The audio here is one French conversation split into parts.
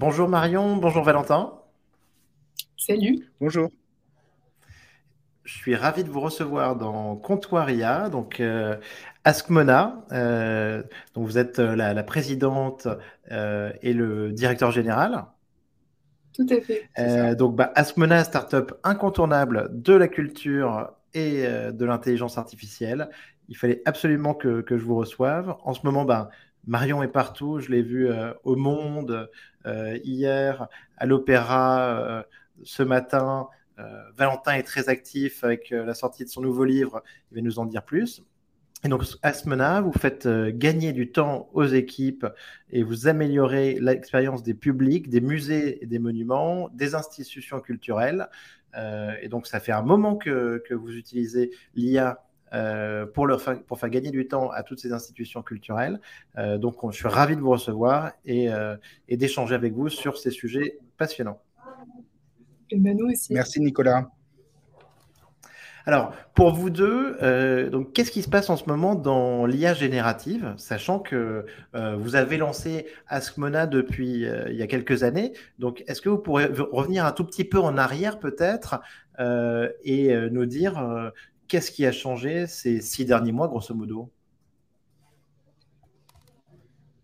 Bonjour Marion, bonjour Valentin. Salut. Bonjour. Je suis ravi de vous recevoir dans Comptoiria, donc euh, Askmona. Euh, donc vous êtes euh, la, présidente et le directeur général. Tout à fait. donc bah, Askmona, startup incontournable de la culture et de l'intelligence artificielle. Il fallait absolument que, je vous reçoive. En ce moment, bah, Marion est partout. Je l'ai vu au Monde hier, à l'Opéra ce matin. Euh, Valentin est très actif avec euh, la sortie de son nouveau livre. Il va nous en dire plus. Et donc, Asmena, vous faites euh, gagner du temps aux équipes et vous améliorez l'expérience des publics, des musées et des monuments, des institutions culturelles. et donc, ça fait un moment que, vous utilisez l'IA pour, leur pour faire gagner du temps à toutes ces institutions culturelles. donc, je suis ravi de vous recevoir et d'échanger avec vous sur ces sujets passionnants. Merci Nicolas. Alors, pour vous deux, euh, donc qu'est-ce qui se passe en ce moment dans l'IA générative, sachant que euh, vous avez lancé Askmona depuis euh, il y a quelques années. Donc, est-ce que vous pourrez revenir un tout petit peu en arrière peut-être et nous dire qu'est-ce qui a changé ces six derniers mois, grosso modo?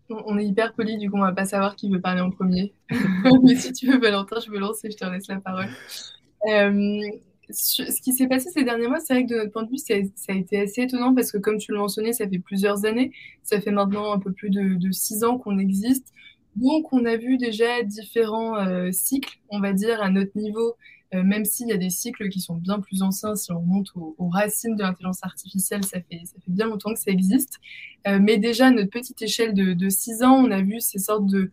On est hyper poli, du coup, on va pas savoir qui veut parler en premier. Mais si tu veux, Valentin, je me lance et je te laisse la parole. Euh, ce qui s'est passé ces derniers mois, c'est vrai que de notre point de vue, ça, a été assez étonnant parce que, comme tu le mentionnais, ça fait plusieurs années. Ça fait maintenant un peu plus de, six ans qu'on existe. Donc, on a vu déjà différents euh, cycles, on va dire, à notre niveau euh, même s'il y a des cycles qui sont bien plus anciens, si on remonte aux, racines de l'intelligence artificielle, ça fait, ça fait bien longtemps que ça existe. Euh, mais déjà, à notre petite échelle de, de 6 ans, on a vu ces sortes de,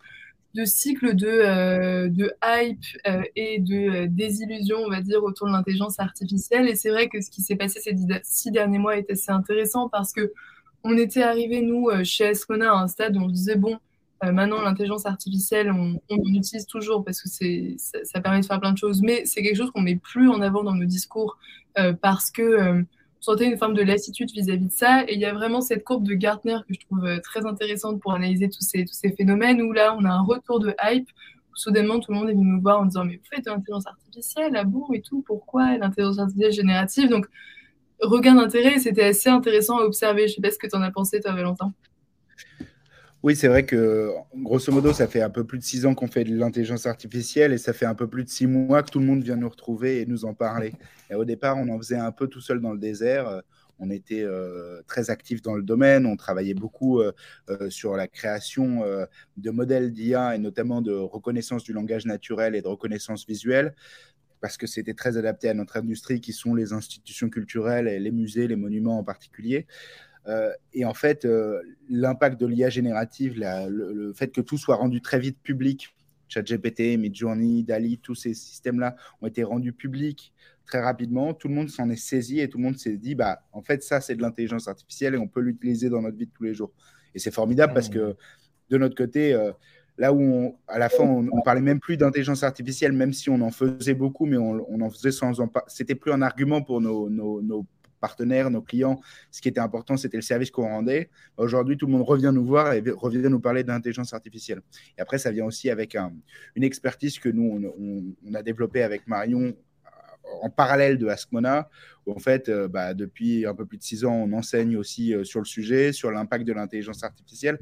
de cycles de, euh, de hype et de désillusion, on va dire, autour de l'intelligence artificielle. Et c'est vrai que ce qui s'est passé ces six derniers mois est assez intéressant parce que on était arrivé, nous, chez Escona, à un stade où on disait, bon, maintenant, l'intelligence artificielle, on, on, utilise toujours parce que c'est, ça, permet de faire plein de choses, mais c'est quelque chose qu'on met plus en avant dans nos discours euh, parce que euh, sentait une forme de lassitude vis-à-vis de ça. Et il y a vraiment cette courbe de Gartner que je trouve très intéressante pour analyser tous ces, tous ces phénomènes où là, on a un retour de hype. Où soudainement, tout le monde est venu nous voir en disant Mais vous faites de l'intelligence artificielle, ah bon et tout, pourquoi l'intelligence artificielle générative? Donc, regain d'intérêt, c'était assez intéressant à observer. Je sais pas ce que tu en as pensé, toi, Valentin. Oui, c'est vrai que grosso modo, ça fait un peu plus de six ans qu'on fait de l'intelligence artificielle et ça fait un peu plus de six mois que tout le monde vient nous retrouver et nous en parler. Et au départ, on en faisait un peu tout seul dans le désert. On était euh, très actifs dans le domaine, on travaillait beaucoup euh, euh, sur la création de modèles d'IA et notamment de reconnaissance du langage naturel et de reconnaissance visuelle parce que c'était très adapté à notre industrie qui sont les institutions culturelles et les musées, les monuments en particulier. Euh, et en fait, euh, l'impact de l'IA générative, le, fait que tout soit rendu très vite public, ChatGPT, Midjourney, DALI, tous ces systèmes-là ont été rendus publics très rapidement. Tout le monde s'en est saisi et tout le monde s'est dit, bah, en fait, ça, c'est de l'intelligence artificielle et on peut l'utiliser dans notre vie de tous les jours. Et c'est formidable parce que de notre côté, euh, là où à la fin, on, ne parlait même plus d'intelligence artificielle, même si on en faisait beaucoup, mais on, en faisait sans en C'était plus un argument pour nos, nos, nos partenaires, nos clients, ce qui était important, c'était le service qu'on rendait. Aujourd'hui, tout le monde revient nous voir et revient nous parler d'intelligence artificielle. Et après, ça vient aussi avec une expertise que nous, on, a développée avec Marion en parallèle de Askmona, où en fait, euh, bah, depuis un peu plus de six ans, on enseigne aussi euh, sur le sujet, sur l'impact de l'intelligence artificielle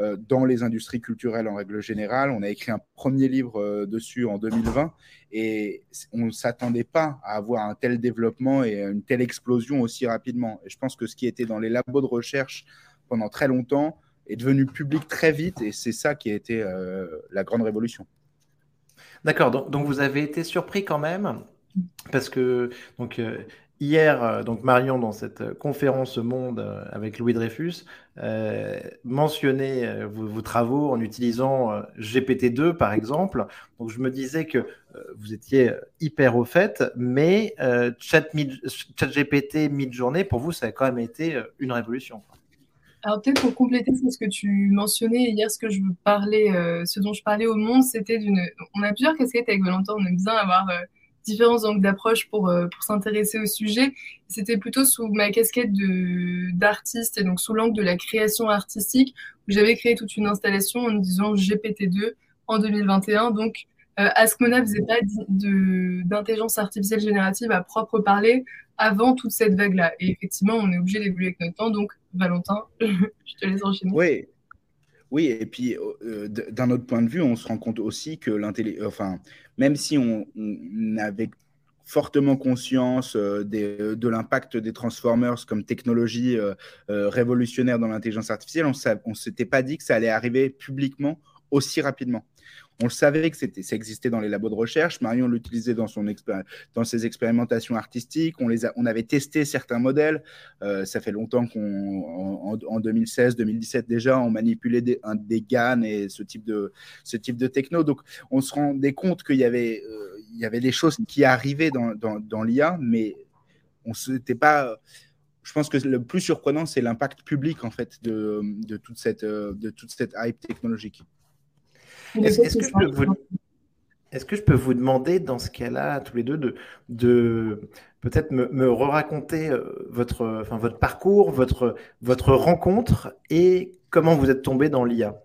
euh, dans les industries culturelles en règle générale. On a écrit un premier livre dessus en 2020 et on ne s'attendait pas à avoir un tel développement et une telle explosion aussi rapidement. Et je pense que ce qui était dans les labos de recherche pendant très longtemps est devenu public très vite et c'est ça qui a été la grande révolution. D'accord, donc, donc, vous avez été surpris quand même parce que donc euh, hier, euh, donc Marion dans cette conférence Monde euh, avec Louis Dreyfus mentionnait vos, travaux en utilisant GPT-2 par exemple. Donc je me disais que vous étiez hyper au fait, mais ChatGPT mid-journée pour vous ça a quand même été une révolution. Alors peut-être pour compléter ce que tu mentionnais hier, ce que je parlais, ce dont je parlais au monde, c'était d'une. On a plusieurs casquettes avec Valentin. On aime bien avoir différents angles d'approche pour, euh, pour s'intéresser au sujet. C'était plutôt sous ma casquette d'artiste et donc sous l'angle de la création artistique où j'avais créé toute une installation en disant GPT-2 en 2021. Donc, euh, Askmona ne faisait pas d'intelligence artificielle générative à propre parler avant toute cette vague-là. Et effectivement, on est obligé d'évoluer avec notre temps. Donc, Valentin, je te laisse enchaîner. Oui, oui, et puis euh, d'un autre point de vue, on se rend compte aussi que l'intelligence, enfin, même si on, avait fortement conscience euh, de l'impact des Transformers comme technologie révolutionnaire dans l'intelligence artificielle, on ne s'était pas dit que ça allait arriver publiquement aussi rapidement. On le savait que c'était, ça existait dans les labos de recherche. Marion l'utilisait dans, son dans ses expérimentations artistiques. On, les a, on avait testé certains modèles. Euh, ça fait longtemps qu'on, en, 2016, 2017 déjà, on manipulait des, un, des GAN et ce type, de, ce type de techno. Donc, on se rendait compte qu'il y avait, euh, il y avait des choses qui arrivaient dans, l'IA, mais on s'était pas je pense que le plus surprenant, c'est l'impact public en fait de, de, toute cette, de toute cette hype technologique. Est-ce que, je peux vous demander, dans ce cas-là, tous les deux, de, de peut-être me, me raconter euh, votre, enfin, votre parcours, votre, votre rencontre et comment vous êtes tombé dans l'IA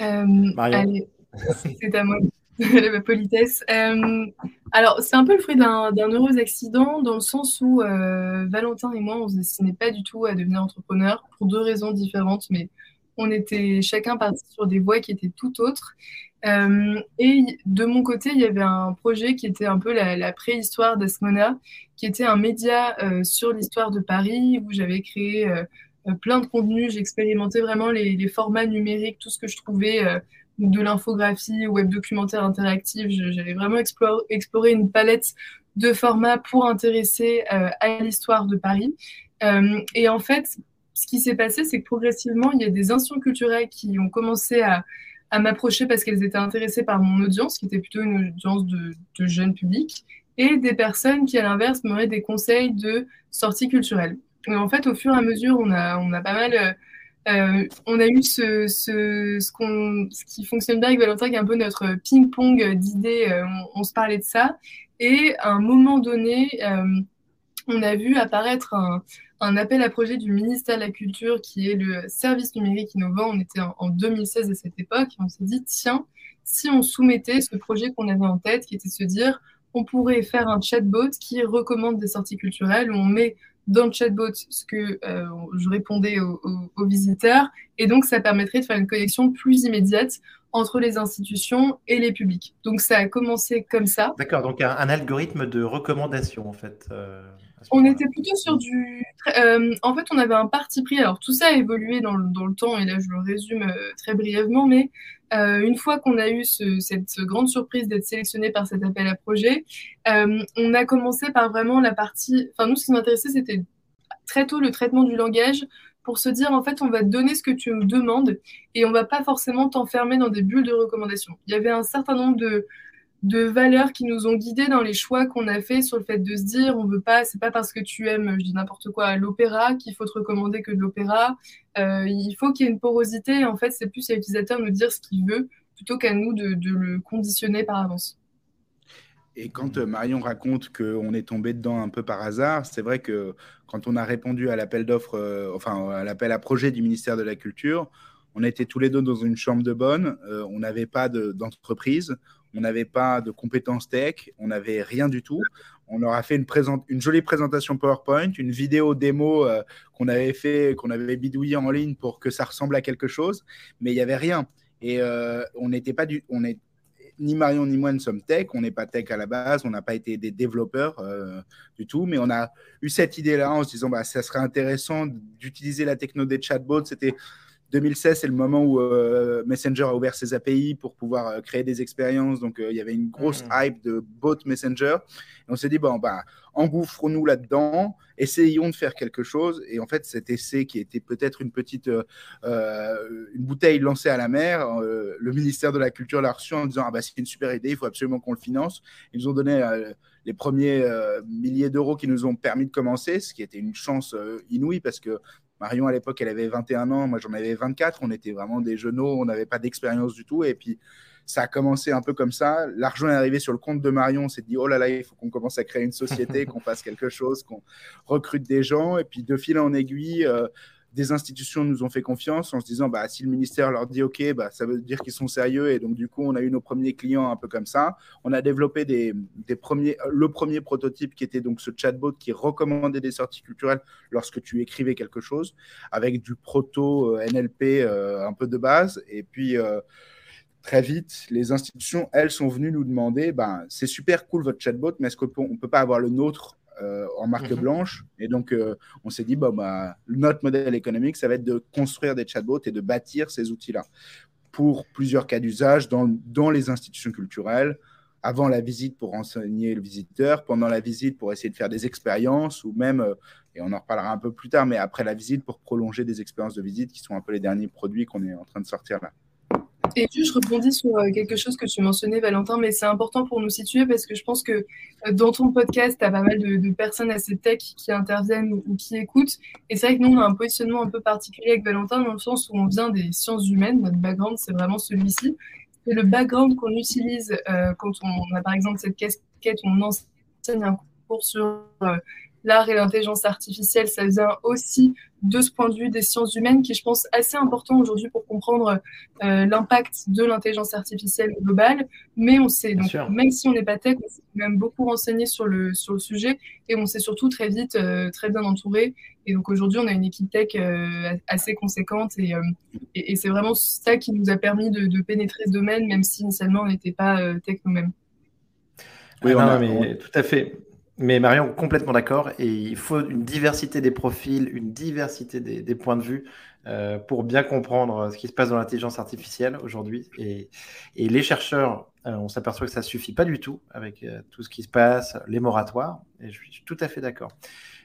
euh, c'est à moi. la politesse. Euh, alors, c'est un peu le fruit d'un heureux accident, dans le sens où euh, Valentin et moi, on ne se destinait pas du tout à devenir entrepreneur, pour deux raisons différentes, mais on était chacun parti sur des voies qui étaient tout autres. Euh, et de mon côté, il y avait un projet qui était un peu la, préhistoire d'Asmona, qui était un média sur l'histoire de Paris, où j'avais créé plein de contenus, j'expérimentais vraiment les, les, formats numériques, tout ce que je trouvais de l'infographie, web documentaire interactif. J'avais vraiment exploré, une palette de formats pour intéresser euh, à l'histoire de Paris. Euh, et en fait, ce qui s'est passé, c'est que progressivement, il y a des institutions culturelles qui ont commencé à, m'approcher parce qu'elles étaient intéressées par mon audience, qui était plutôt une audience de, de jeunes publics, et des personnes qui, à l'inverse, m'auraient des conseils de sortie culturelle. Et en fait, au fur et à mesure, on a, on a pas mal euh, on a eu ce, qui fonctionne bien avec Valentin, qui est un peu notre ping-pong d'idées. Euh, on, se parlait de ça. Et à un moment donné, euh, on a vu apparaître un, appel à projet du ministère de la Culture, qui est le service numérique innovant. On était en, 2016 à cette époque. Et on s'est dit, tiens, si on soumettait ce projet qu'on avait en tête, qui était de se dire, on pourrait faire un chatbot qui recommande des sorties culturelles, où on met dans le chatbot ce que euh, je répondais aux, visiteurs. Et donc, ça permettrait de faire une connexion plus immédiate entre les institutions et les publics. Donc, ça a commencé comme ça. D'accord, donc un, algorithme de recommandation, en fait. Euh, on était plutôt sur du... Euh, en fait, on avait un parti pris. Alors, tout ça a évolué dans le, dans le temps, et là, je le résume très brièvement, mais euh, une fois qu'on a eu cette grande surprise d'être sélectionné par cet appel à projet, euh, on a commencé par vraiment la partie. Enfin, nous, ce qui m'intéressait, c'était très tôt le traitement du langage pour se dire en fait, on va te donner ce que tu nous demandes et on va pas forcément t'enfermer dans des bulles de recommandation. Il y avait un certain nombre de, de valeurs qui nous ont guidés dans les choix qu'on a fait sur le fait de se dire on veut pas c'est pas parce que tu aimes je dis n'importe quoi l'opéra qu'il faut te recommander que de l'opéra. Euh, il faut qu'il y ait une porosité. En fait c'est plus à l'utilisateur de nous dire ce qu'il veut plutôt qu'à nous de, le conditionner par avance. Et quand euh, Marion raconte qu'on est tombé dedans un peu par hasard, c'est vrai que quand on a répondu à l'appel d'offres, euh, enfin à l'appel à projet du ministère de la Culture, on était tous les deux dans une chambre de bonne, on n'avait pas d'entreprise, on n'avait pas de compétences tech, on n'avait rien du tout. On leur a fait une, jolie présentation PowerPoint, une vidéo démo euh, qu'on avait fait, qu'on avait bidouillé en ligne pour que ça ressemble à quelque chose, mais il n'y avait rien. Et euh, on n'était pas on est ni Marion ni moi ne sommes tech, on n'est pas tech à la base, on n'a pas été des développeurs euh, du tout, mais on a eu cette idée-là en se disant bah ça serait intéressant d'utiliser la techno des chatbots. C'était 2016, c'est le moment où euh, Messenger a ouvert ses API pour pouvoir euh, créer des expériences. Donc, euh, il y avait une grosse mm. hype de bot Messenger. Et on s'est dit, bon, bah, engouffrons-nous là-dedans, essayons de faire quelque chose. Et en fait, cet essai qui était peut-être une petite une bouteille lancée à la mer, le ministère de la Culture l'a reçu en disant, ah, bah, c'est une super idée, il faut absolument qu'on le finance. Ils nous ont donné les premiers milliers d'euros qui nous ont permis de commencer, ce qui était une chance inouïe parce que Marion, à l'époque, elle avait 21 ans, moi j'en avais 24. On était vraiment des jeunes, on n'avait pas d'expérience du tout. Et puis, ça a commencé un peu comme ça. L'argent est arrivé sur le compte de Marion. On s'est dit, oh là là, il faut qu'on commence à créer une société, qu'on fasse quelque chose, qu'on recrute des gens. Et puis, de fil en aiguille, euh, des institutions nous ont fait confiance en se disant bah, si le ministère leur dit OK, bah, ça veut dire qu'ils sont sérieux. Et donc, du coup, on a eu nos premiers clients un peu comme ça. On a développé premiers, le premier prototype qui était donc ce chatbot qui recommandait des sorties culturelles lorsque tu écrivais quelque chose avec du proto euh, NLP euh, un peu de base. Et puis, euh, très vite, les institutions, elles, sont venues nous demander ben, c'est super cool votre chatbot, mais est-ce qu'on ne peut pas avoir le nôtre euh, en marque mhm. blanche. Et donc, euh, on s'est dit, bon, bah, notre modèle économique, ça va être de construire des chatbots et de bâtir ces outils-là pour plusieurs cas d'usage dans, dans, les institutions culturelles, avant la visite pour renseigner le visiteur, pendant la visite pour essayer de faire des expériences, ou même, euh, et on en reparlera un peu plus tard, mais après la visite pour prolonger des expériences de visite qui sont un peu les derniers produits qu'on est en train de sortir là. Et puis, je rebondis sur euh, quelque chose que tu mentionnais, Valentin, mais c'est important pour nous situer parce que je pense que euh, dans ton podcast, tu as pas mal de, personnes assez tech qui interviennent ou, qui écoutent. Et c'est vrai que nous, on a un positionnement un peu particulier avec Valentin dans le sens où on vient des sciences humaines. Notre background, c'est vraiment celui-ci. Et le background qu'on utilise euh, quand on a par exemple cette casquette, on enseigne un cours sur l'art et l'intelligence artificielle, ça vient aussi de ce point de vue des sciences humaines qui est, je pense, assez important aujourd'hui pour comprendre euh, l'impact de l'intelligence artificielle globale. Mais on sait, donc, même si on n'est pas tech, on s'est même beaucoup renseigné sur le, sur le sujet et on s'est surtout très vite, euh, très bien entouré. Et donc aujourd'hui, on a une équipe tech euh, assez conséquente et, et, c'est vraiment ça qui nous a permis de, de, pénétrer ce domaine, même si initialement on n'était pas tech nous-mêmes. Oui, ah mais tout à fait. Mais Marion, complètement d'accord. Et il faut une diversité des profils, une diversité des, points de vue euh, pour bien comprendre ce qui se passe dans l'intelligence artificielle aujourd'hui. Et, les chercheurs, euh, on s'aperçoit que ça ne suffit pas du tout avec euh, tout ce qui se passe, les moratoires. Et je suis tout à fait d'accord.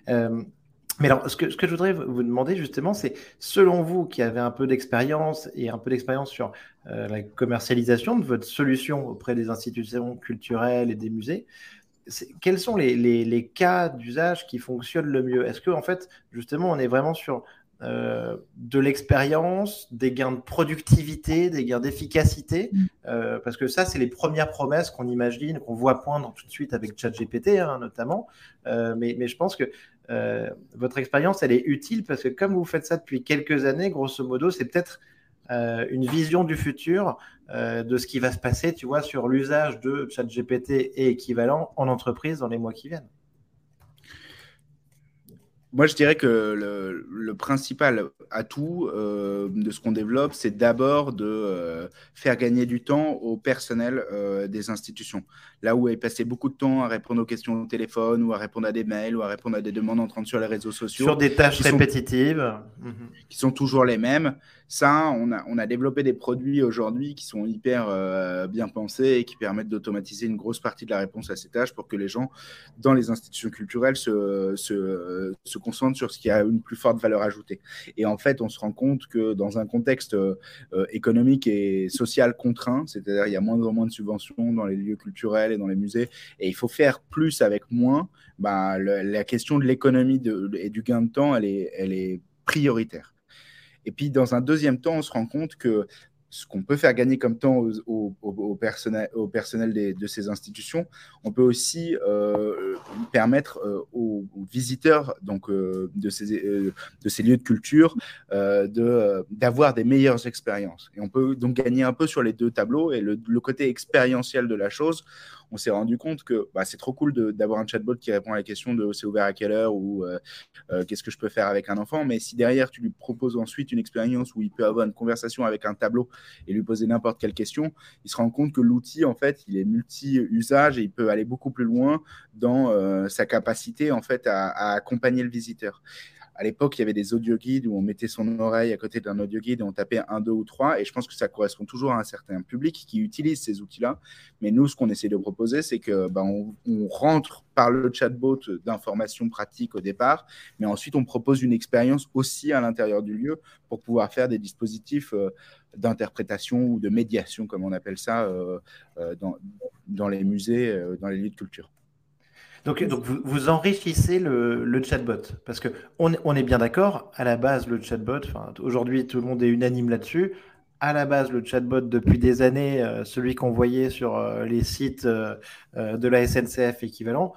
mais alors, ce que, ce que je voudrais vous demander justement, c'est selon vous qui avez un peu d'expérience et un peu d'expérience sur la commercialisation de votre solution auprès des institutions culturelles et des musées, quels sont les, cas d'usage qui fonctionnent le mieux? Est-ce que, en fait, justement, on est vraiment sur euh, de l'expérience, des gains de productivité, des gains d'efficacité? Mm. euh, Parce que ça, c'est les premières promesses qu'on imagine, qu'on voit poindre tout de suite avec ChatGPT, hein, notamment. Euh, mais, mais, je pense que votre expérience, elle est utile parce que comme vous faites ça depuis quelques années, grosso modo, c'est peut-être une vision du futur euh, de ce qui va se passer, tu vois, sur l'usage de ChatGPT et équivalent en entreprise dans les mois qui viennent. Moi, je dirais que le, principal atout euh, de ce qu'on développe, c'est d'abord de faire gagner du temps au personnel des institutions. Là où est passé beaucoup de temps à répondre aux questions au téléphone ou à répondre à des mails ou à répondre à des demandes entrantes sur les réseaux sociaux. Sur des tâches répétitives. Qui sont toujours les mêmes. Ça, on a, on a développé des produits aujourd'hui qui sont hyper euh, bien pensés et qui permettent d'automatiser une grosse partie de la réponse à ces tâches pour que les gens, dans les institutions culturelles, se, se, se concentrent sur ce qui a une plus forte valeur ajoutée. Et en fait, on se rend compte que dans un contexte euh, économique et social contraint, c'est-à-dire il y a moins en moins de subventions dans les lieux culturels et dans les musées, et il faut faire plus avec moins, bah, la question de l'économie et du gain de temps, elle est, elle est prioritaire. Et puis, dans un deuxième temps, on se rend compte que ce qu'on peut faire gagner comme temps au, personnel, personnel de ces institutions, on peut aussi euh, permettre euh, aux, visiteurs donc, euh, de, ces, de ces lieux de culture d'avoir des meilleures expériences. Et on peut donc gagner un peu sur les deux tableaux. Et le, côté expérientiel de la chose, on s'est rendu compte que bah, c'est trop cool d'avoir un chatbot qui répond à la question de c'est ouvert à quelle heure ou qu'est-ce que je peux faire avec un enfant. Mais si derrière, tu lui proposes ensuite une expérience où il peut avoir une conversation avec un tableau et lui poser n'importe quelle question, il se rend compte que l'outil, en fait, il est multi-usage et il peut aller beaucoup plus loin dans euh, sa capacité, en fait, à accompagner le visiteur à l'époque, il y avait des audio guides où on mettait son oreille à côté d'un audio guide et on tapait un, deux ou trois. Et je pense que ça correspond toujours à un certain public qui utilise ces outils-là. Mais nous, ce qu'on essaie de proposer, c'est que ben, on, rentre par le chatbot d'informations pratiques au départ, mais ensuite on propose une expérience aussi à l'intérieur du lieu pour pouvoir faire des dispositifs euh, d'interprétation ou de médiation, comme on appelle ça, euh, euh, dans, les musées, dans les lieux de culture. Donc, vous, enrichissez le, chatbot parce que on, est bien d'accord. À la base, le chatbot, aujourd'hui, tout le monde est unanime là-dessus. À la base, le chatbot, depuis des années, euh, celui qu'on voyait sur euh, les sites euh, de la SNCF équivalent,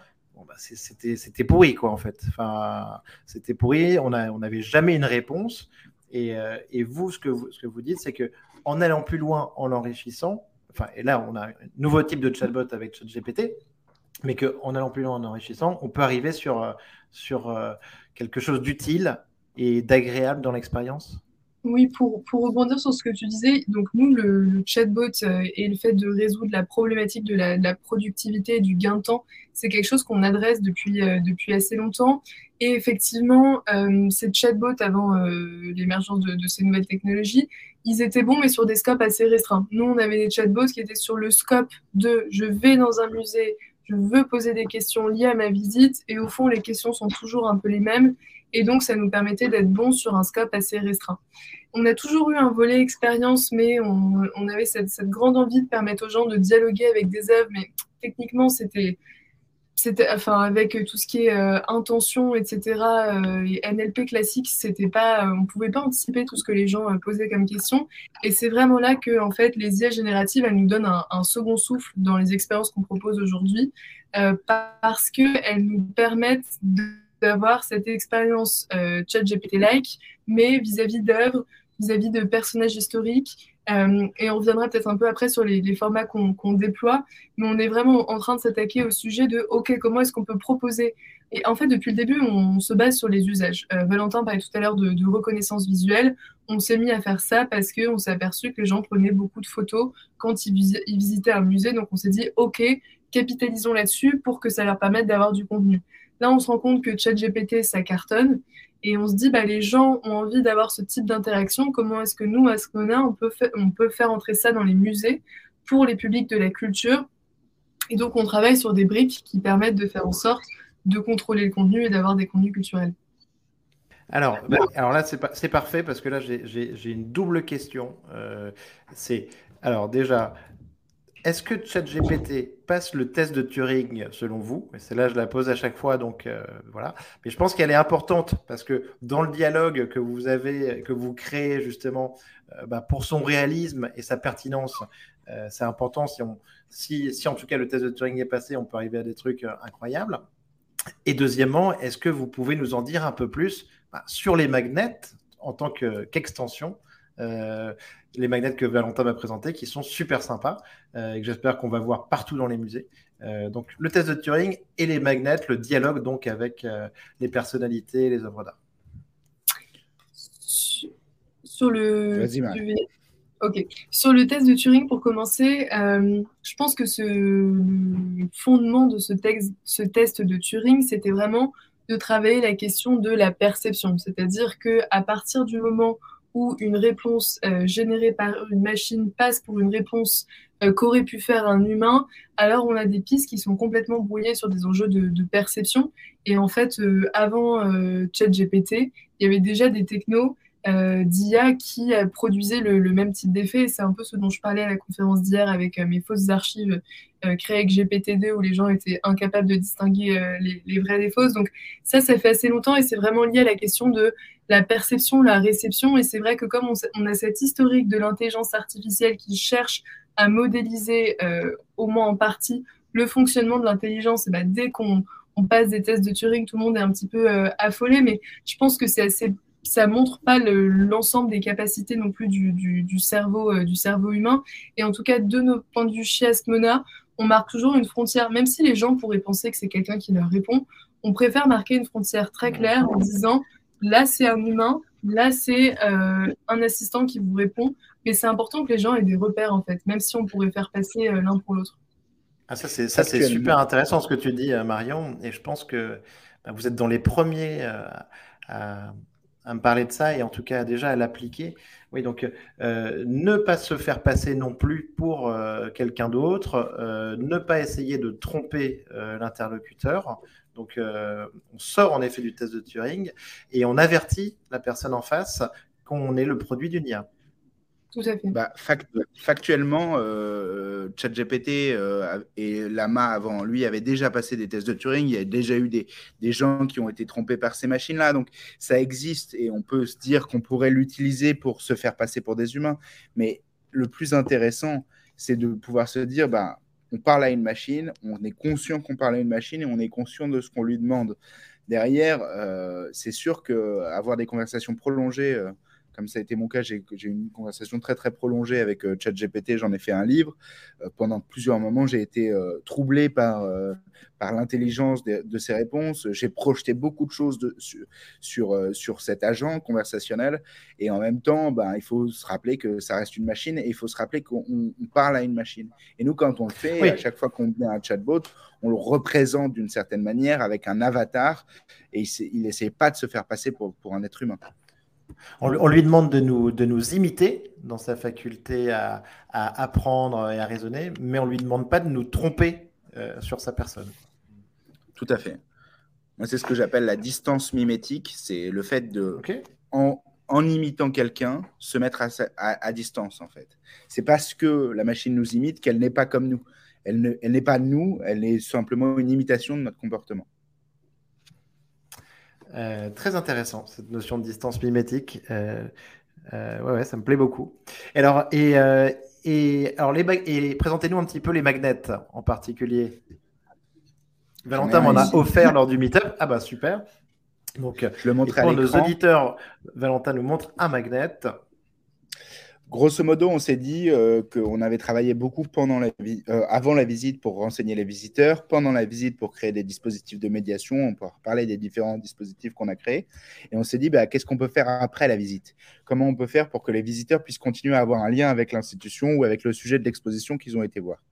bah, c'était pourri, quoi, en fait. Enfin, c'était pourri, on n'avait jamais une réponse. Et, et, vous, ce que vous, ce que vous dites, c'est que en allant plus loin, en l'enrichissant, et là, on a un nouveau type de chatbot avec ChatGPT, mais qu'en allant plus loin, en enrichissant, on peut arriver sur, euh, sur euh, quelque chose d'utile et d'agréable dans l'expérience? Oui, pour, pour rebondir sur ce que tu disais, donc nous, le, chatbot euh, et le fait de résoudre la problématique de la, productivité et du gain de temps, c'est quelque chose qu'on adresse depuis, depuis assez longtemps. Et effectivement, ces chatbots, avant l'émergence de, ces nouvelles technologies, ils étaient bons, mais sur des scopes assez restreints. Nous, on avait des chatbots qui étaient sur le scope de je vais dans un musée, je veux poser des questions liées à ma visite, et au fond, les questions sont toujours un peu les mêmes. Et donc, ça nous permettait d'être bons sur un scope assez restreint. On a toujours eu un volet expérience, mais on, avait cette, grande envie de permettre aux gens de dialoguer avec des œuvres. Mais techniquement, c'était, c'était, enfin, avec tout ce qui est euh, intention, etc. Euh, et NLP classique, c'était pas, euh, on pouvait pas anticiper tout ce que les gens posaient comme question. Et c'est vraiment là que, en fait, les IA génératives, elles nous donnent un, second souffle dans les expériences qu'on propose aujourd'hui, parce que elles nous permettent d'avoir cette expérience euh, chat GPT-like, mais vis-à-vis d'œuvres, vis-à-vis de personnages historiques. Euh, et on reviendra peut-être un peu après sur les, formats qu'on déploie, mais on est vraiment en train de s'attaquer au sujet de OK, comment est-ce qu'on peut proposer? Et en fait, depuis le début, on, se base sur les usages. Euh, Valentin parlait tout à l'heure de, reconnaissance visuelle. On s'est mis à faire ça parce qu'on s'est aperçu que les gens prenaient beaucoup de photos quand ils visitaient un musée. Donc on s'est dit OK, capitalisons là-dessus pour que ça leur permette d'avoir du contenu. Là, on se rend compte que ChatGPT, ça cartonne. Et on se dit, bah, les gens ont envie d'avoir ce type d'interaction. Comment est-ce que nous, à Ascona, on peut, on peut faire entrer ça dans les musées pour les publics de la culture? Et donc, on travaille sur des briques qui permettent de faire en sorte de contrôler le contenu et d'avoir des contenus culturels. Alors, bah, alors là, c'est parfait parce que là, j'ai une double question. Euh, c'est alors déjà, est-ce que ChatGPT passe le test de Turing selon vous? C'est là je la pose à chaque fois, donc euh, voilà. Mais je pense qu'elle est importante parce que dans le dialogue que vous avez, que vous créez justement euh, bah, pour son réalisme et sa pertinence, euh, c'est important. Si, en tout cas le test de Turing est passé, on peut arriver à des trucs incroyables. Et deuxièmement, est-ce que vous pouvez nous en dire un peu plus bah, sur les magnets en tant qu'extension les magnets que Valentin m'a présentés, qui sont super sympas euh, et que j'espère qu'on va voir partout dans les musées. Euh, donc le test de Turing et les magnets, le dialogue donc avec euh, les personnalités et les œuvres d'art. Sur le Ok. Sur le test de Turing, pour commencer, je pense que ce fondement de ce, texte, ce test de Turing, c'était vraiment de travailler la question de la perception. C'est-à-dire que à partir du moment où une réponse euh, générée par une machine passe pour une réponse euh, qu'aurait pu faire un humain, alors on a des pistes qui sont complètement brouillées sur des enjeux de, perception. Et en fait, euh, avant ChatGPT, il y avait déjà des technos euh, d'IA qui produisait le, même type d'effet. C'est un peu ce dont je parlais à la conférence d'hier avec euh, mes fausses archives euh, créées avec GPT-2 où les gens étaient incapables de distinguer les, les, vraies des fausses. Donc ça, ça fait assez longtemps et c'est vraiment lié à la question de la perception, la réception. Et c'est vrai que comme on, a cette historique de l'intelligence artificielle qui cherche à modéliser, au moins en partie, le fonctionnement de l'intelligence, ben, dès qu'on on passe des tests de Turing, tout le monde est un petit peu affolé, mais je pense que c'est assez ça montre pas l'ensemble des capacités non plus du, du, cerveau, euh, du cerveau humain. Et en tout cas, de nos points de vue chez Asmona, on marque toujours une frontière, même si les gens pourraient penser que c'est quelqu'un qui leur répond, on préfère marquer une frontière très claire en disant là c'est un humain, là c'est euh, un assistant qui vous répond, mais c'est important que les gens aient des repères en fait, même si on pourrait faire passer euh, l'un pour l'autre. Ah, ça c'est super intéressant ce que tu dis Marion, et je pense que bah, vous êtes dans les premiers à à me parler de ça et en tout cas déjà à l'appliquer. Oui, donc euh, ne pas se faire passer non plus pour euh, quelqu'un d'autre, euh, ne pas essayer de tromper l'interlocuteur. Donc on sort en effet du test de Turing et on avertit la personne en face qu'on est le produit d'une IA. Tout à fait. Bah, factuellement, euh, ChatGPT euh, et Lama avant lui avaient déjà passé des tests de Turing. Il y a déjà eu des, des gens qui ont été trompés par ces machines-là. Donc ça existe et on peut se dire qu'on pourrait l'utiliser pour se faire passer pour des humains. Mais le plus intéressant, c'est de pouvoir se dire, bah, on parle à une machine, on est conscient qu'on parle à une machine et on est conscient de ce qu'on lui demande. Derrière, euh, c'est sûr qu'avoir des conversations prolongées, euh, comme ça a été mon cas, j'ai eu une conversation très très prolongée avec euh, ChatGPT, j'en ai fait un livre. pendant plusieurs moments, j'ai été troublé par, par l'intelligence de, de, ces réponses. J'ai projeté beaucoup de choses de, sur, sur, sur, cet agent conversationnel. Et en même temps, ben, il faut se rappeler que ça reste une machine et il faut se rappeler qu'on parle à une machine. Et nous, quand on le fait, à chaque fois qu'on met un chatbot, on le représente d'une certaine manière avec un avatar et il n'essaie pas de se faire passer pour, pour un être humain. On, lui demande de nous, de nous imiter dans sa faculté à, à apprendre et à raisonner, mais on ne lui demande pas de nous tromper euh, sur sa personne. Tout à fait. Moi, c'est ce que j'appelle la distance mimétique. C'est le fait de, en, en, imitant quelqu'un, se mettre à, à, à, distance, en fait. C'est parce que la machine nous imite qu'elle n'est pas comme nous elle n'est pas nous, elle est simplement une imitation de notre comportement. Euh, très intéressant, cette notion de distance mimétique. Euh, euh, ouais, ça me plaît beaucoup. Alors, et, et, alors les et présentez-nous un petit peu les magnets en particulier. Valentin m'en a offert lors du meetup. Ah bah super. Donc, je le montre à nos auditeurs, Valentin nous montre un magnet. Grosso modo, on s'est dit euh, qu'on avait travaillé beaucoup pendant la euh, avant la visite pour renseigner les visiteurs, pendant la visite pour créer des dispositifs de médiation, on peut parler des différents dispositifs qu'on a créés, et on s'est dit bah, qu'est-ce qu'on peut faire après la visite? Comment on peut faire pour que les visiteurs puissent continuer à avoir un lien avec l'institution ou avec le sujet de l'exposition qu'ils ont été voir?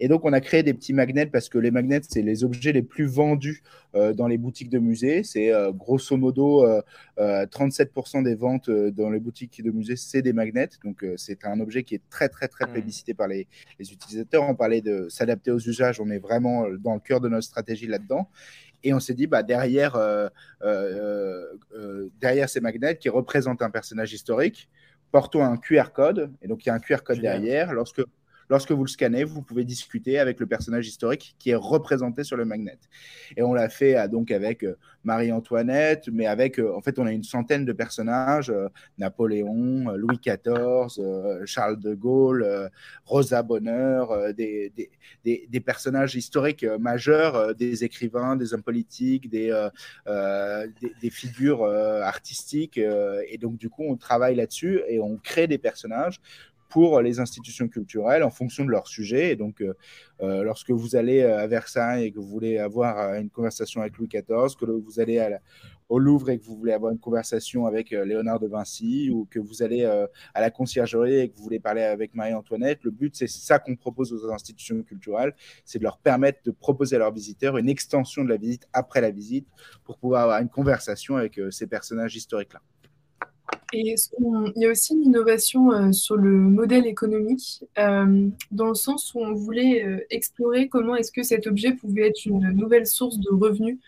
Et donc, on a créé des petits magnets parce que les magnets, c'est les objets les plus vendus euh, dans les boutiques de musées. C'est euh, grosso modo 37% euh, des ventes dans les boutiques de musées, c'est des magnets. Donc, c'est un objet qui est très, très, très mmh. plébiscité par les, utilisateurs. On parlait de s'adapter aux usages. On est vraiment dans le cœur de notre stratégie là-dedans. Et on s'est dit, bah, derrière, derrière ces magnets qui représentent un personnage historique, portons un QR code. Et donc, il y a un QR code derrière. Lorsque Lorsque vous le scannez, vous pouvez discuter avec le personnage historique qui est représenté sur le magnet. Et on l'a fait euh, donc avec euh, Marie-Antoinette, mais avec, euh, en fait, on a une centaine de personnages Napoléon, Louis XIV, Charles de Gaulle, Rosa Bonheur, des, personnages historiques majeurs, des écrivains, des hommes politiques, des, figures artistiques. et donc, du coup, on travaille là-dessus et on crée des personnages pour les institutions culturelles en fonction de leur sujet. Et donc, euh, euh, lorsque vous allez euh, à Versailles et que vous voulez avoir une conversation avec Louis XIV, que vous allez au Louvre et que vous voulez avoir une conversation avec Léonard de Vinci, ou que vous allez à la conciergerie et que vous voulez parler avec Marie-Antoinette, le but, c'est ça qu'on propose aux institutions culturelles, c'est de leur permettre de proposer à leurs visiteurs une extension de la visite après la visite pour pouvoir avoir une conversation avec ces personnages historiques-là. Et il y a aussi une innovation euh, sur le modèle économique, euh, dans le sens où on voulait euh, explorer comment est-ce que cet objet pouvait être une nouvelle source de revenus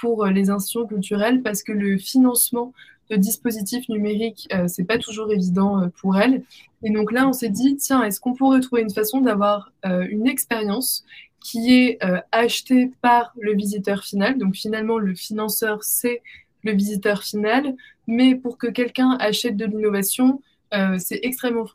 pour les institutions culturelles, parce que le financement de dispositifs numériques, c'est pas toujours évident pour elles. Et donc là, on s'est dit, tiens, est-ce qu'on pourrait trouver une façon d'avoir une expérience qui est achetée par le visiteur final? Donc finalement, le financeur, c'est le visiteur final, mais pour que quelqu'un achète de l'innovation, euh, c'est extrêmement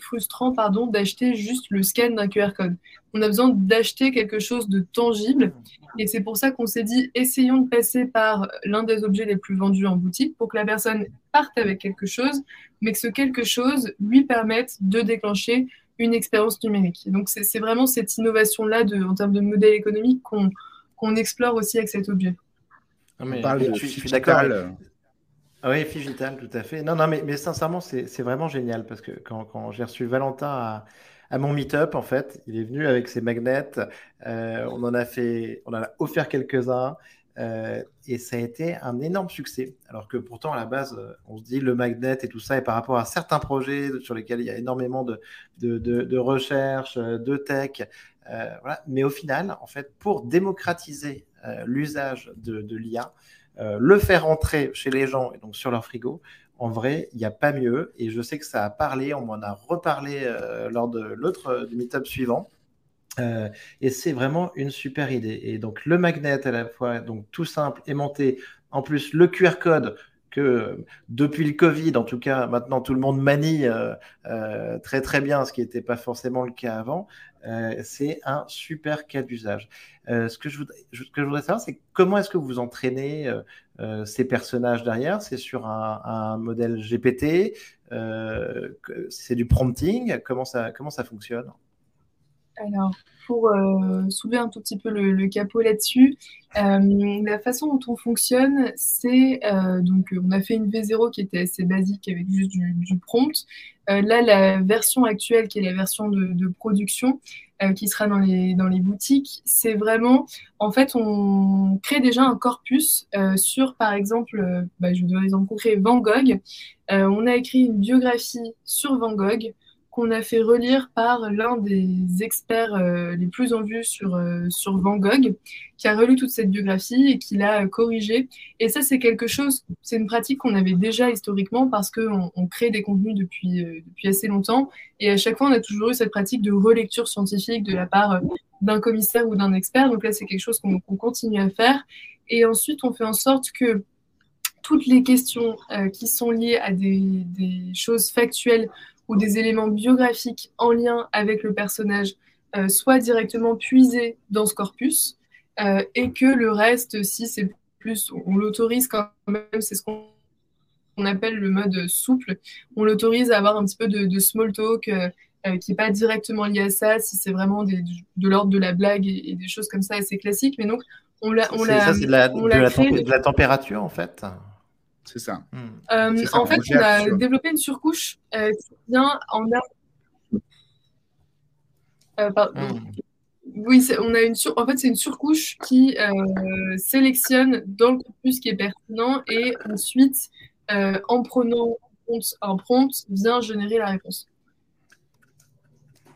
frustrant, pardon, d'acheter juste le scan d'un QR code. On a besoin d'acheter quelque chose de tangible et c'est pour ça qu'on s'est dit essayons de passer par l'un des objets les plus vendus en boutique pour que la personne parte avec quelque chose, mais que ce quelque chose lui permette de déclencher une expérience numérique. donc c'est vraiment cette innovation-là en termes de modèle économique qu'on explore aussi avec cet objet on parle de je, suis d'accord. Ah oui, Figital, tout à fait. Non, non, mais, sincèrement, c'est vraiment génial parce que quand, j'ai reçu Valentin à, mon meet-up, en fait, il est venu avec ses magnets. Euh, on en a fait, on a offert quelques-uns. Euh, et ça a été un énorme succès. Alors que pourtant, à la base, euh, on se dit le magnet et tout ça, et par rapport à certains projets sur lesquels il y a énormément de, de, de, recherche, de tech, voilà. mais au final, en fait, pour démocratiser l'usage de, l'IA, euh, le faire entrer chez les gens et donc sur leur frigo, en vrai, il n'y a pas mieux. Et je sais que ça a parlé, on m'en a reparlé euh, lors de l'autre du meetup suivant. et c'est vraiment une super idée. Et donc le magnet à la fois, donc tout simple, aimanté. En plus, le QR code que depuis le Covid, en tout cas, maintenant tout le monde manie très très bien, ce qui n'était pas forcément le cas avant. C'est un super cas d'usage. ce, que je voudrais, ce que je voudrais savoir, c'est comment est-ce que vous entraînez ces personnages derrière? C'est sur un, modèle GPT C'est du prompting? Comment ça fonctionne? Alors, pour euh, soulever un tout petit peu le, capot là-dessus, euh, la façon dont on fonctionne, c'est euh, donc on a fait une V0 qui était assez basique avec juste du, prompt. là, la version actuelle, qui est la version de, production, qui sera dans les, dans les boutiques, c'est vraiment, en fait, on crée déjà un corpus sur, par exemple, bah, je vais donner un exemple concret, Van Gogh. on a écrit une biographie sur Van Gogh qu'on a fait relire par l'un des experts euh, les plus en vue sur, euh, sur Van Gogh, qui a relu toute cette biographie et qui l'a corrigée. Et ça, c'est quelque chose, c'est une pratique qu'on avait déjà historiquement parce qu'on on crée des contenus depuis, euh, depuis assez longtemps. Et à chaque fois, on a toujours eu cette pratique de relecture scientifique de la part d'un commissaire ou d'un expert. Donc là, c'est quelque chose qu'on continue à faire. Et ensuite, on fait en sorte que toutes les questions qui sont liées à des choses factuelles ou des éléments biographiques en lien avec le personnage euh, soient directement puisés dans ce corpus euh, et que le reste, si c'est plus, on l'autorise quand même, c'est ce qu'on appelle le mode souple, on l'autorise à avoir un petit peu de, small talk euh, qui n'est pas directement lié à ça, si c'est vraiment des, de l'ordre de la blague et, des choses comme ça assez classiques. Mais donc, on l'a. Ça, c'est de la température en fait c'est ça. Hmm. Euh, en fait, on, a développé une surcouche euh, qui vient en euh, hmm. Oui, on a une sur... en fait, c'est une surcouche qui sélectionne dans le corpus qui est pertinent et ensuite, en prenant un prompt, vient générer la réponse.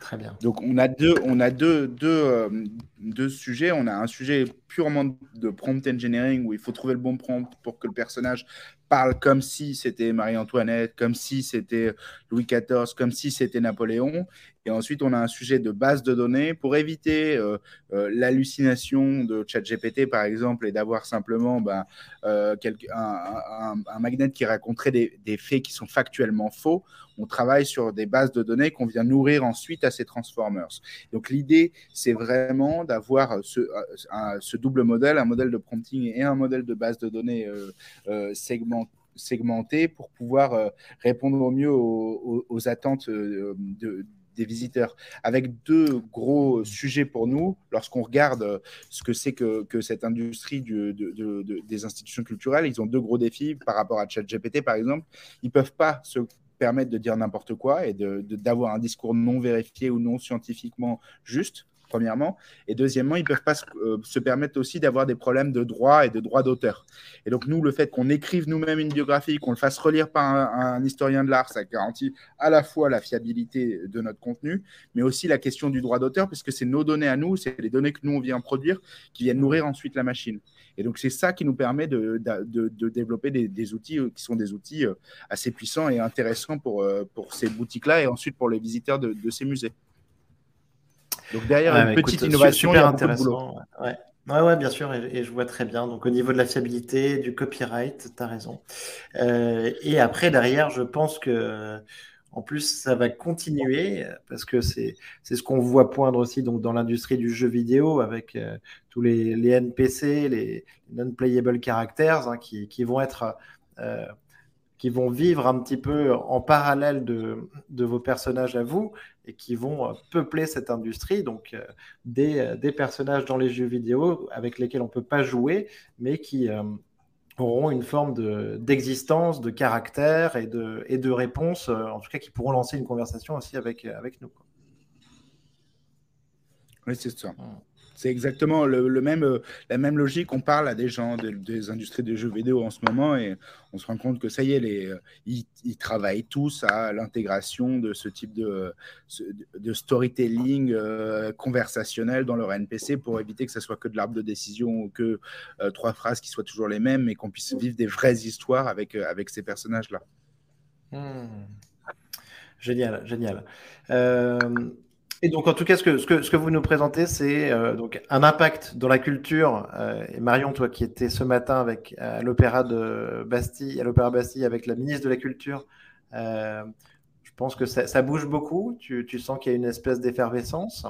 Très bien. Donc on a deux, on a deux, deux, deux sujets. On a un sujet purement de prompt engineering où il faut trouver le bon prompt pour que le personnage parle comme si c'était Marie-Antoinette, comme si c'était Louis XIV, comme si c'était Napoléon. Et ensuite, on a un sujet de base de données pour éviter euh, euh, l'hallucination de ChatGPT, par exemple, et d'avoir simplement ben, euh, un, magnet qui raconterait des, faits qui sont factuellement faux. On travaille sur des bases de données qu'on vient nourrir ensuite à ces transformers. Donc, l'idée, c'est vraiment d'avoir ce, ce, double modèle, un modèle de prompting et un modèle de base de données segment, segmenté pour pouvoir répondre au mieux aux, attentes de, des visiteurs, avec deux gros sujets pour nous. Lorsqu'on regarde ce que c'est que, cette industrie du, de, des institutions culturelles, ils ont deux gros défis par rapport à ChatGPT, par exemple. Ils peuvent pas se permettre de dire n'importe quoi et d'avoir un discours non vérifié ou non scientifiquement juste premièrement. Et deuxièmement, ils ne peuvent pas euh, se, permettre aussi d'avoir des problèmes de droit et de droit d'auteur. Et donc, nous, le fait qu'on écrive nous-mêmes une biographie, qu'on le fasse relire par un, historien de l'art, ça garantit à la fois la fiabilité de notre contenu, mais aussi la question du droit d'auteur, puisque c'est nos données à nous, c'est les données que nous, on vient produire, qui viennent nourrir ensuite la machine. Et donc, c'est ça qui nous permet de, développer des, outils euh, qui sont des outils euh, assez puissants et intéressants pour ces boutiques-là et ensuite pour les visiteurs de ces musées. Donc derrière une petite innovation, super intéressant. Ouais. Ouais, ouais, bien sûr, et, je vois très bien. Donc, au niveau de la fiabilité, du copyright, tu as raison. Euh, et après, derrière, je pense que, en plus, ça va continuer parce que c'est ce qu'on voit poindre aussi donc, dans l'industrie du jeu vidéo avec euh, tous les, les, NPC, les non-playable characters hein, qui, qui, vont être. Euh, qui vont vivre un petit peu en parallèle de, de vos personnages à vous et qui vont euh, peupler cette industrie. Donc, euh, des, euh, des, personnages dans les jeux vidéo avec lesquels on ne peut pas jouer, mais qui auront une forme d'existence, de, caractère et de, et de réponse, en tout cas qui pourront lancer une conversation aussi avec, avec nous. Oui, c'est ça. C'est exactement le, même, euh, la même logique. On parle à des gens des industries des jeux vidéo en ce moment et on se rend compte que ça y est, euh, ils, travaillent tous à l'intégration de ce type de, storytelling euh, conversationnel dans leur NPC pour éviter que ce soit que de l'arbre de décision ou que trois phrases qui soient toujours les mêmes et qu'on puisse vivre des vraies histoires avec, avec ces personnages-là. Hmm. Génial, génial. Et donc, en tout cas, ce que, ce que, ce que vous nous présentez, c'est euh, donc un impact dans la culture. Euh, et Marion, toi qui étais ce matin avec, à l'Opéra de Bastille, à l'Opéra Bastille avec la ministre de la Culture, euh, je pense que ça, bouge beaucoup. Tu, tu sens qu'il y a une espèce d'effervescence?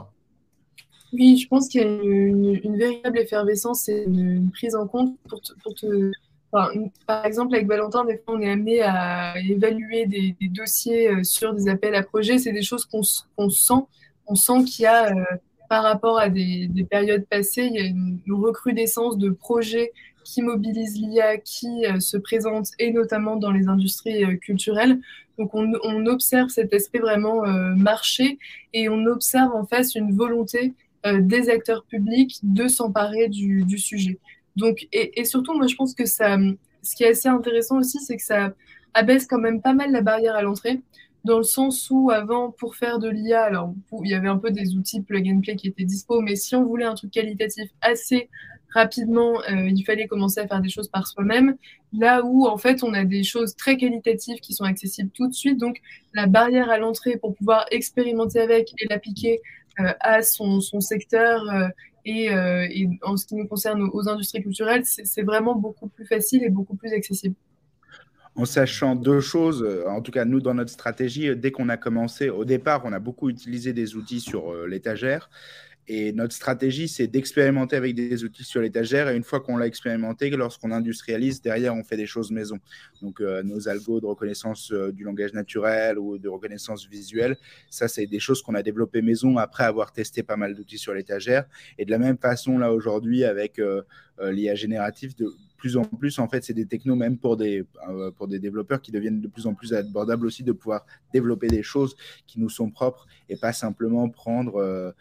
Oui, je pense qu'il y a une, véritable effervescence et une, prise en compte pour te, par exemple, avec Valentin, des fois, on est amené à évaluer des, dossiers sur des appels à projets. C'est des choses qu'on qu sent on sent qu'il y a, euh, par rapport à des, des, périodes passées, une, recrudescence de projets qui mobilisent l'IA, qui euh, se présentent, et notamment dans les industries euh, culturelles. Donc on, observe cet aspect vraiment marché et on observe en face une volonté des acteurs publics de s'emparer du, du, sujet. Donc, et, et, surtout, moi je pense que ça, ce qui est assez intéressant aussi, c'est que ça abaisse quand même pas mal la barrière à l'entrée dans le sens où avant, pour faire de l'IA, alors il y avait un peu des outils plug and play qui étaient dispo, mais si on voulait un truc qualitatif assez rapidement, euh, il fallait commencer à faire des choses par soi-même. Là où, en fait, on a des choses très qualitatives qui sont accessibles tout de suite. Donc, la barrière à l'entrée pour pouvoir expérimenter avec et l'appliquer euh, à son, secteur euh, et, en ce qui nous concerne aux industries culturelles, c'est vraiment beaucoup plus facile et beaucoup plus accessible en sachant deux choses, euh, en tout cas nous dans notre stratégie, dès qu'on a commencé, au départ, on a beaucoup utilisé des outils sur euh, l'étagère. Et notre stratégie, c'est d'expérimenter avec des outils sur l'étagère. Et une fois qu'on l'a expérimenté, lorsqu'on industrialise, derrière, on fait des choses maison. Donc, euh, nos algos de reconnaissance euh, du langage naturel ou de reconnaissance visuelle, ça, c'est des choses qu'on a développées maison après avoir testé pas mal d'outils sur l'étagère. Et de la même façon, là, aujourd'hui, avec euh, l'IA générative, de, plus en plus, en fait, c'est des technos même pour des, euh, pour des développeurs qui deviennent de plus en plus abordables aussi de pouvoir développer des choses qui nous sont propres et pas simplement prendre euh,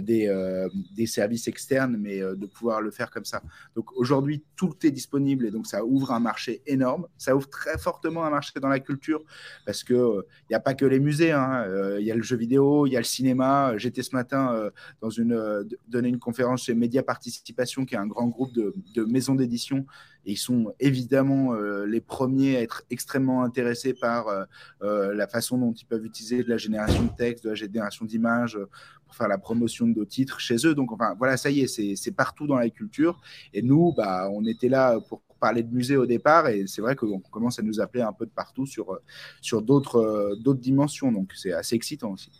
des, euh, des, services externes, mais euh, de pouvoir le faire comme ça. Donc aujourd'hui, tout est disponible et donc ça ouvre un marché énorme. Ça ouvre très fortement un marché dans la culture parce qu'il n'y a pas que les musées, hein. il y a le jeu vidéo, il y a le cinéma. J'étais ce matin dans une, donner une conférence chez Média Participation, qui est un grand groupe de, de maisons d'édition et ils sont évidemment euh, les premiers à être extrêmement intéressés par euh, euh, la façon dont ils peuvent utiliser de la génération de texte, de la génération d'images pour faire la promotion de nos titres chez eux. Donc, enfin, voilà, ça y est, c'est partout dans la culture. Et nous, bah, on était là pour parler de musée au départ et c'est vrai qu'on commence à nous appeler un peu de partout sur, sur d'autres dimensions. Donc, c'est assez excitant aussi.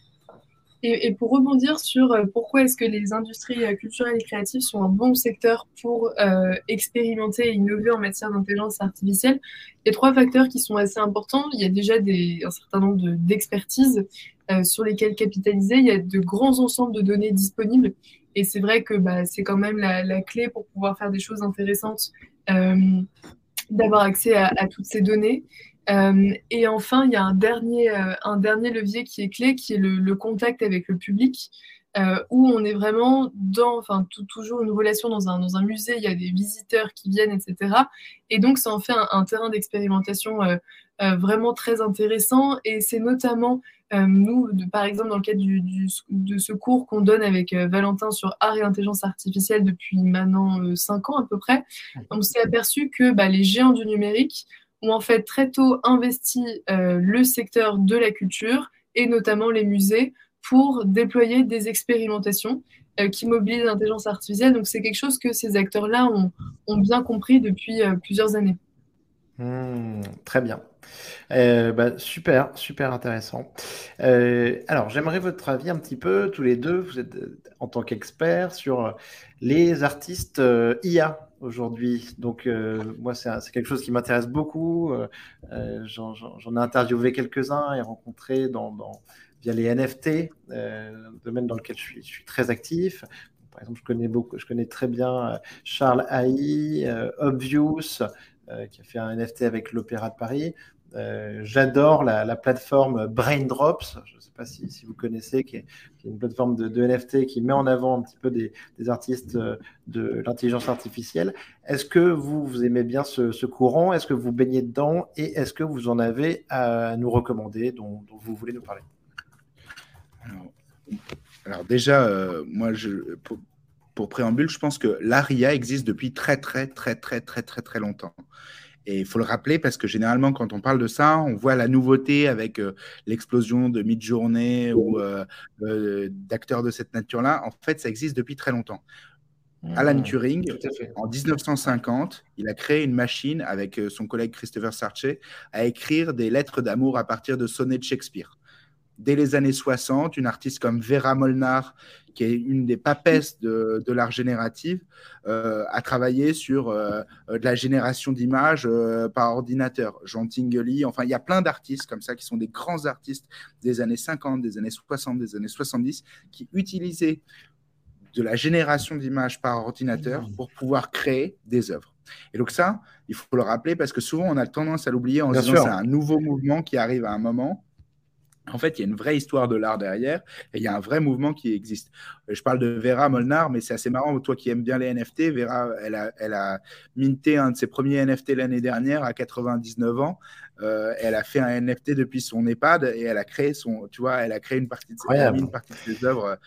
Et, pour rebondir sur euh, pourquoi est-ce que les industries euh, culturelles et créatives sont un bon secteur pour euh, expérimenter et innover en matière d'intelligence artificielle, il y a trois facteurs qui sont assez importants. Il y a déjà un certain nombre d'expertises de, sur lesquelles capitaliser. Il y a de grands ensembles de données disponibles. Et c'est vrai que bah, c'est quand même la, clé pour pouvoir faire des choses intéressantes, d'avoir accès à, toutes ces données. Euh, et enfin, il y a un dernier, euh, un dernier levier qui est clé, qui est le, le contact avec le public, euh, où on est vraiment dans, enfin, toujours une relation dans un, dans un musée, il y a des visiteurs qui viennent, etc. Et donc, ça en fait un, un terrain d'expérimentation euh, euh, vraiment très intéressant. Et c'est notamment, nous, de, par exemple, dans le cadre du, du, de ce cours qu'on donne avec Valentin sur art et intelligence artificielle depuis maintenant 5 ans à peu près, on s'est aperçu que bah, les géants du numérique, ont en fait très tôt investi euh, le secteur de la culture et notamment les musées pour déployer des expérimentations euh, qui mobilisent l'intelligence artificielle. Donc c'est quelque chose que ces acteurs-là ont, bien compris depuis euh, plusieurs années. Mmh, très bien. Euh, bah, super, super intéressant. Alors, j'aimerais votre avis un petit peu, tous les deux, vous êtes en tant qu'experts, sur les artistes IA aujourd'hui. Donc, euh, moi, c'est quelque chose qui m'intéresse beaucoup. Euh, J'en ai interviewé quelques-uns et rencontré dans, dans, via les NFT, euh, domaine dans lequel je suis, très actif. Par exemple, je connais, beaucoup, je connais très bien Charles Haï, euh, Obvious, euh, qui a fait un NFT avec l'Opéra de Paris. Euh, J'adore la, la, plateforme Braindrops, je ne sais pas si, vous connaissez, qui est, une plateforme de, NFT qui met en avant un petit peu des, artistes euh, de l'intelligence artificielle. Est-ce que vous, aimez bien ce, courant? Est-ce que vous baignez dedans? Et est-ce que vous en avez à nous recommander dont, vous voulez nous parler? Alors, déjà, euh, moi, pour, pour, préambule, je pense que l'ARIA existe depuis très, très, très, très, très, très, très longtemps. Et il faut le rappeler parce que généralement, quand on parle de ça, on voit la nouveauté avec euh, l'explosion de Midjourney ou euh, euh, d'acteurs de cette nature-là. En fait, ça existe depuis très longtemps. Alan mmh. Turing, en 1950, il a créé une machine avec son collègue Christopher Sarche à écrire des lettres d'amour à partir de sonnets de Shakespeare dès les années 60, une artiste comme Vera Molnar, qui est une des papesses de, l'art génératif, euh, a travaillé sur euh, de la génération d'images euh, par ordinateur. Jean Tinguely, enfin, il y a plein d'artistes comme ça qui sont des grands artistes des années 50, des années 60, des années 70, qui utilisaient de la génération d'images par ordinateur pour pouvoir créer des œuvres. Et donc ça, il faut le rappeler parce que souvent on a tendance à l'oublier en disant c'est un nouveau mouvement qui arrive à un moment. En fait, il y a une vraie histoire de l'art derrière et il y a un vrai mouvement qui existe. Je parle de Vera Molnar, mais c'est assez marrant. Toi qui aimes bien les NFT, Vera, elle a, elle a minté un de ses premiers NFT l'année dernière à 99 ans. Euh, elle a fait un NFT depuis son EHPAD et elle a créé son, tu vois, elle a créé une partie de ses, une partie de ses œuvres.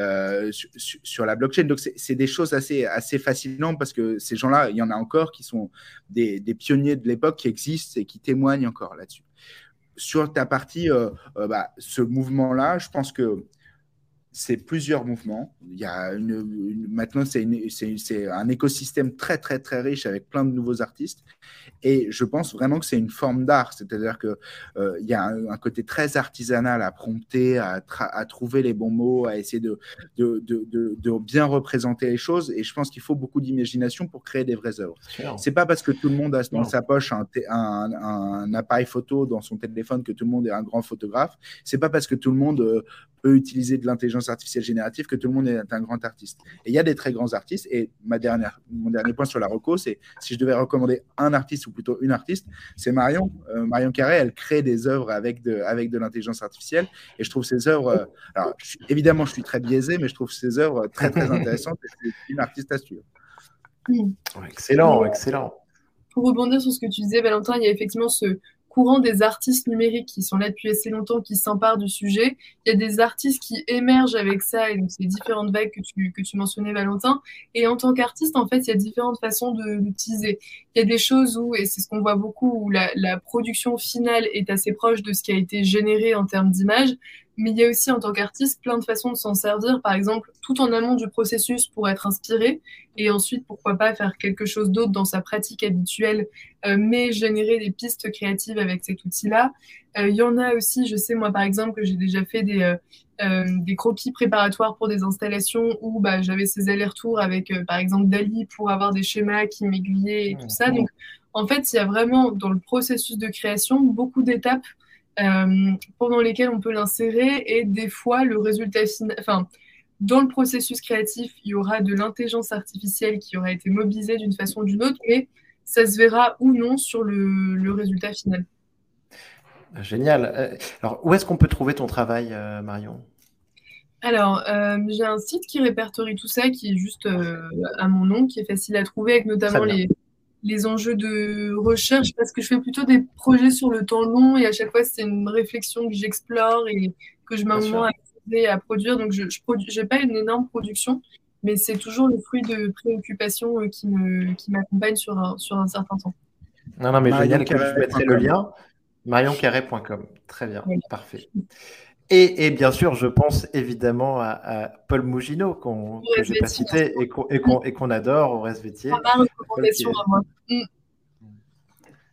Euh, sur, la blockchain. Donc, c'est des choses assez, assez fascinantes parce que ces gens-là, il y en a encore qui sont des, des pionniers de l'époque qui existent et qui témoignent encore là-dessus sur ta partie, euh, euh, bah, ce mouvement-là, je pense que c'est plusieurs mouvements. Il y a une, maintenant, c'est un écosystème très, très, très riche avec plein de nouveaux artistes. Et je pense vraiment que c'est une forme d'art. C'est-à-dire qu'il euh, y a un, côté très artisanal à prompter, à, à, trouver les bons mots, à essayer de, de, de, de bien représenter les choses. Et je pense qu'il faut beaucoup d'imagination pour créer des vraies œuvres. C'est pas parce que tout le monde a dans sa poche un, un, un, appareil photo dans son téléphone que tout le monde est un grand photographe. C'est pas parce que tout le monde euh, peut utiliser de l'intelligence artificielle générative que tout le monde est un grand artiste. Et il y a des très grands artistes. Et ma dernière, mon dernier point sur la reco, c'est si je devais recommander un artiste ou plutôt une artiste, c'est Marion. Euh, Marion Carré, elle crée des œuvres avec de, avec de l'intelligence artificielle. Et je trouve ses œuvres, euh, alors évidemment, je suis très biaisé, mais je trouve ses œuvres très, très intéressantes. c'est une artiste à suivre. Excellent, excellent. Pour rebondir sur ce que tu disais, Valentin, il y a effectivement ce, courant des artistes numériques qui sont là depuis assez longtemps, qui s'emparent du sujet. Il y a des artistes qui émergent avec ça, et donc c'est différentes vagues que tu, que tu mentionnais, Valentin. Et en tant qu'artiste, en fait, il y a différentes façons de l'utiliser. Il y a des choses où, et c'est ce qu'on voit beaucoup, où la, la production finale est assez proche de ce qui a été généré en termes d'image, mais il y a aussi en tant qu'artiste plein de façons de s'en servir, par exemple tout en amont du processus pour être inspiré, et ensuite pourquoi pas faire quelque chose d'autre dans sa pratique habituelle, euh, mais générer des pistes créatives avec cet outil-là. Euh, il y en a aussi, je sais moi par exemple que j'ai déjà fait des, euh, des croquis préparatoires pour des installations où bah, j'avais ces allers-retours avec par exemple Dali pour avoir des schémas qui m'aiguillaient et tout ça. Donc en fait, il y a vraiment dans le processus de création beaucoup d'étapes pendant lesquels on peut l'insérer et des fois le résultat final, enfin, dans le processus créatif, il y aura de l'intelligence artificielle qui aura été mobilisée d'une façon ou d'une autre, mais ça se verra ou non sur le, résultat final. Génial. Euh, alors, où est-ce qu'on peut trouver ton travail, euh, Marion? Alors, j'ai un site qui répertorie tout ça, qui est juste à mon nom, qui est facile à trouver, avec notamment les, les enjeux de recherche parce que je fais plutôt des projets sur le temps long et à chaque fois c'est une réflexion que j'explore et que je m'amène à, à produire. Donc je n'ai pas une énorme production, mais c'est toujours le fruit de préoccupations euh, qui me qui m'accompagnent sur un, sur un certain temps. Non, non, mais génial, je mettrai le lien. marioncarré.com. Très bien, parfait. Et, bien sûr, je pense évidemment à, Paul Mougineau, qu'on, que je n'ai pas cité et qu'on, adore au recommandation à moi. Mm.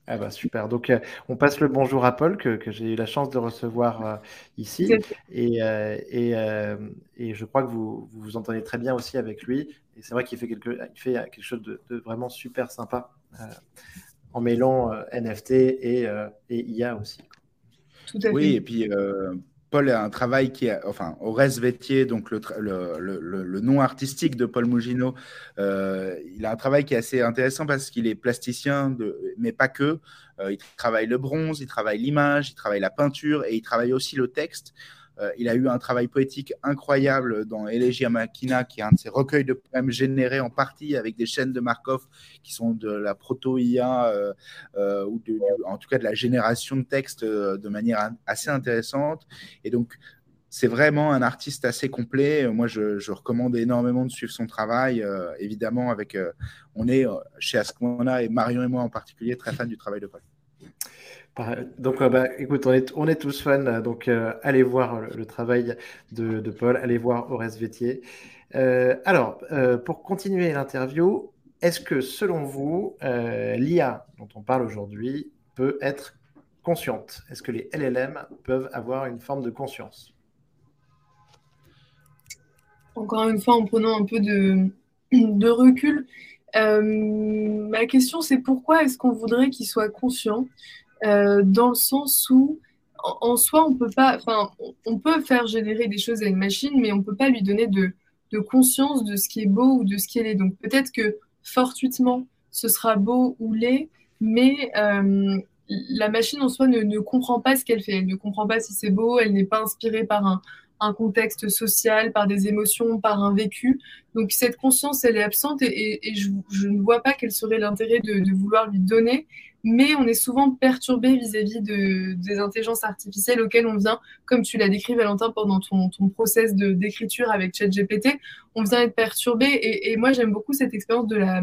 Ah bah super. Donc euh, on passe le bonjour à Paul que, j'ai eu la chance de recevoir euh, ici et, euh, et, je crois que vous, vous entendez très bien aussi avec lui et c'est vrai qu'il fait quelque, il fait quelque chose de, vraiment super sympa en mêlant NFT et, et IA aussi. Tout à oui, et puis Paul a un travail qui est, enfin, au Vétier, donc le, nom artistique de Paul Mougineau, euh, il a un travail qui est assez intéressant parce qu'il est plasticien, mais pas que. Euh, il travaille le bronze, il travaille l'image, il travaille la peinture et il travaille aussi le texte. Euh, il a eu un travail poétique incroyable dans Elegia Machina, qui est un de ses recueils de poèmes générés en partie avec des chaînes de Markov qui sont de la proto-IA, euh, euh, ou en tout cas de la génération de textes de manière assez intéressante. Et donc, c'est vraiment un artiste assez complet. Moi, je, recommande énormément de suivre son travail. évidemment, avec, on est chez Ascona et Marion et moi en particulier très fans du travail de Paul. Donc, bah, écoute, on est, tous fans, donc allez voir le, travail de, Paul, allez voir Horace Vétier. alors, pour continuer l'interview, est-ce que selon vous, euh, l'IA dont on parle aujourd'hui peut être consciente? Est-ce que les LLM peuvent avoir une forme de conscience? Encore une fois, en prenant un peu de, recul, euh, ma question c'est pourquoi est-ce qu'on voudrait qu'il soit conscient? Euh, dans le sens où en, soi on peut pas, enfin on peut faire générer des choses à une machine, mais on peut pas lui donner de, conscience de ce qui est beau ou de ce qui est. Donc peut-être que fortuitement, ce sera beau ou laid, mais euh, la machine en soi ne, comprend pas ce qu'elle fait. Elle ne comprend pas si c'est beau, elle n'est pas inspirée par un, contexte social, par des émotions, par un vécu. Donc cette conscience, elle est absente et, je, ne vois pas quel serait l'intérêt de, vouloir lui donner. Mais on est souvent perturbé vis-à-vis de, des intelligences artificielles auxquelles on vient, comme tu l'as décrit Valentin pendant ton, ton process d'écriture avec ChatGPT, on vient être perturbé. Et, moi j'aime beaucoup cette expérience de la,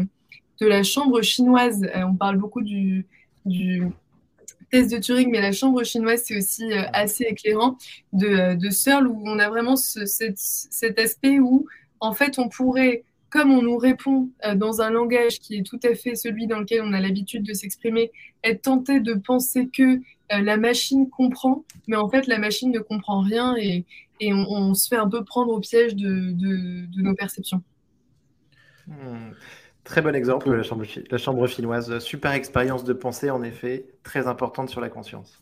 de la chambre chinoise. Euh, on parle beaucoup du, du test de Turing, mais la chambre chinoise, c'est aussi euh, assez éclairant de, euh, de Searle, où on a vraiment cet aspect où, en fait, on pourrait, comme on nous répond euh, dans un langage qui est tout à fait celui dans lequel on a l'habitude de s'exprimer, être tenté de penser que la machine comprend, mais en fait, la machine ne comprend rien et, et on, se fait un peu prendre au piège de, de, nos perceptions. Hmm. Très bon exemple, la chambre, la chambre chinoise. Super expérience de pensée, en effet, très importante sur la conscience.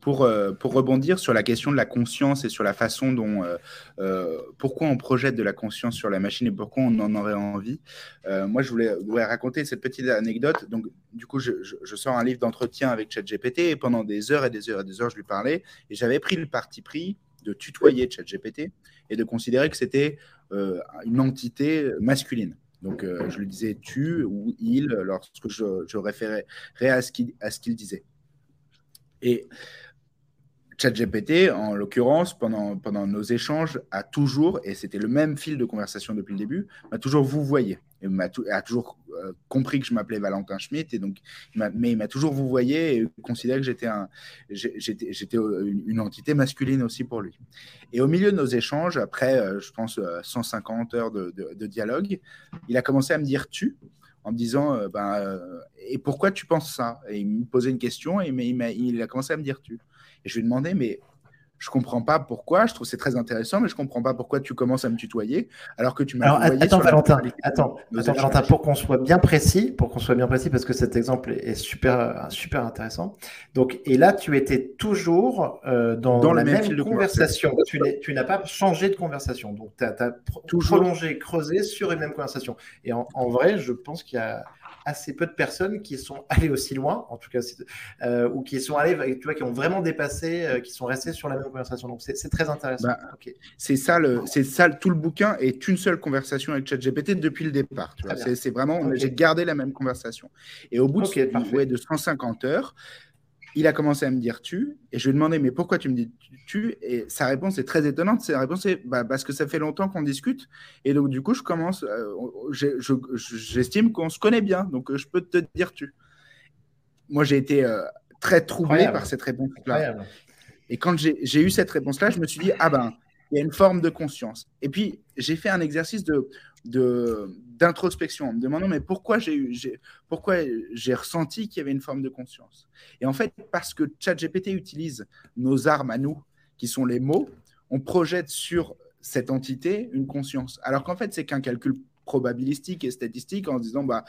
Pour, euh, pour, rebondir sur la question de la conscience et sur la façon dont, euh, euh, pourquoi on projette de la conscience sur la machine et pourquoi on en aurait envie, moi je voulais, raconter cette petite anecdote. Donc, du coup, je, je sors un livre d'entretien avec ChatGPT et pendant des heures et des heures et des heures, je lui parlais et j'avais pris le parti pris de tutoyer ChatGPT et de considérer que c'était une entité masculine. Donc, je lui disais tu ou il lorsque je, je référais à ce qu'il disait. Et ChatGPT, en l'occurrence, pendant, pendant nos échanges, a toujours, et c'était le même fil de conversation depuis le début, m'a toujours vous voyez. Et m'a a toujours euh, compris que je m'appelais Valentin Schmitt, et donc, mais il m'a toujours vous voyez et considéré que j'étais un, j'étais, une, entité masculine aussi pour lui. Et au milieu de nos échanges, après, euh, je pense, 150 euh, heures de, de, dialogue, il a commencé à me dire tu en me disant ben, et pourquoi tu penses ça? Et il me posait une question et il, il a commencé à me dire tu. Et je lui ai demandé, mais je comprends pas pourquoi, je trouve c'est très intéressant, mais je comprends pas pourquoi tu commences à me tutoyer alors que tu m'as Alors attends, Valentin, attends, Valentin, pour qu'on soit bien précis, pour qu'on soit bien précis, parce que cet exemple est super, super intéressant. Donc, et là, tu étais toujours euh, dans, la même, conversation. tu n'as pas changé de conversation. Donc, tu as, toujours prolongé, creusé sur une même conversation. Et en vrai, je pense qu'il y a assez peu de personnes qui sont allées aussi loin, en tout cas, euh, ou qui sont allées, tu vois, qui ont vraiment dépassé, euh, qui sont restés sur la même conversation. Donc, c'est très intéressant. Bah, c'est ça, le, c'est ça, tout le bouquin est une seule conversation avec ChatGPT depuis le départ. C'est vraiment, j'ai gardé la même conversation. Et au bout de, de 150 heures, il a commencé à me dire tu, et je lui ai demandé mais pourquoi tu me dis tu Et sa réponse est très étonnante. Sa réponse est bah, parce que ça fait longtemps qu'on discute, et donc du coup je commence, euh, j'estime qu'on se connaît bien, donc euh, je peux te dire tu. Moi j'ai été euh, très troublé par cette réponse-là. Et quand j'ai eu cette réponse-là, je me suis dit ah ben il y a une forme de conscience. Et puis j'ai fait un exercice de d'introspection en me demandant mais pourquoi j'ai pourquoi j'ai ressenti qu'il y avait une forme de conscience? Et en fait, parce que ChatGPT utilise nos armes à nous, qui sont les mots, on projette sur cette entité une conscience. Alors qu'en fait, c'est qu'un calcul probabilistique et statistique en se disant bah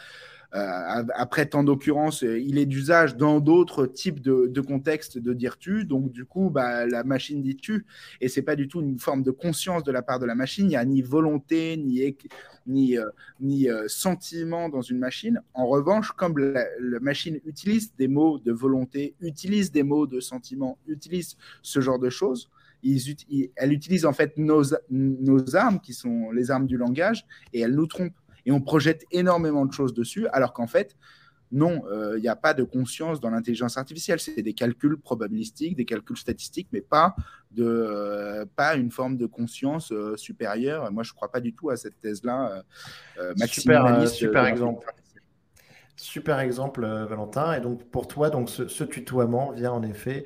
après tant d'occurrences, il est d'usage dans d'autres types de, contextes de dire tu. Donc, du coup, bah, la machine dit tu. Et c'est pas du tout une forme de conscience de la part de la machine. Il n'y a ni volonté, ni, euh, euh, sentiment dans une machine. En revanche, comme la, machine utilise des mots de volonté, utilise des mots de sentiment, utilise ce genre de choses, elle utilise en fait nos armes, qui sont les armes du langage, et elle nous trompe et on projette énormément de choses dessus, alors qu'en fait, non, il n'y a pas de conscience dans l'intelligence artificielle. C'est des calculs probabilistiques, des calculs statistiques, mais pas, de, pas une forme de conscience supérieure. Moi, je ne crois pas du tout à cette thèse-là. super, super exemple. Super exemple, Valentin. Et donc, pour toi, donc, ce, tutoiement vient en effet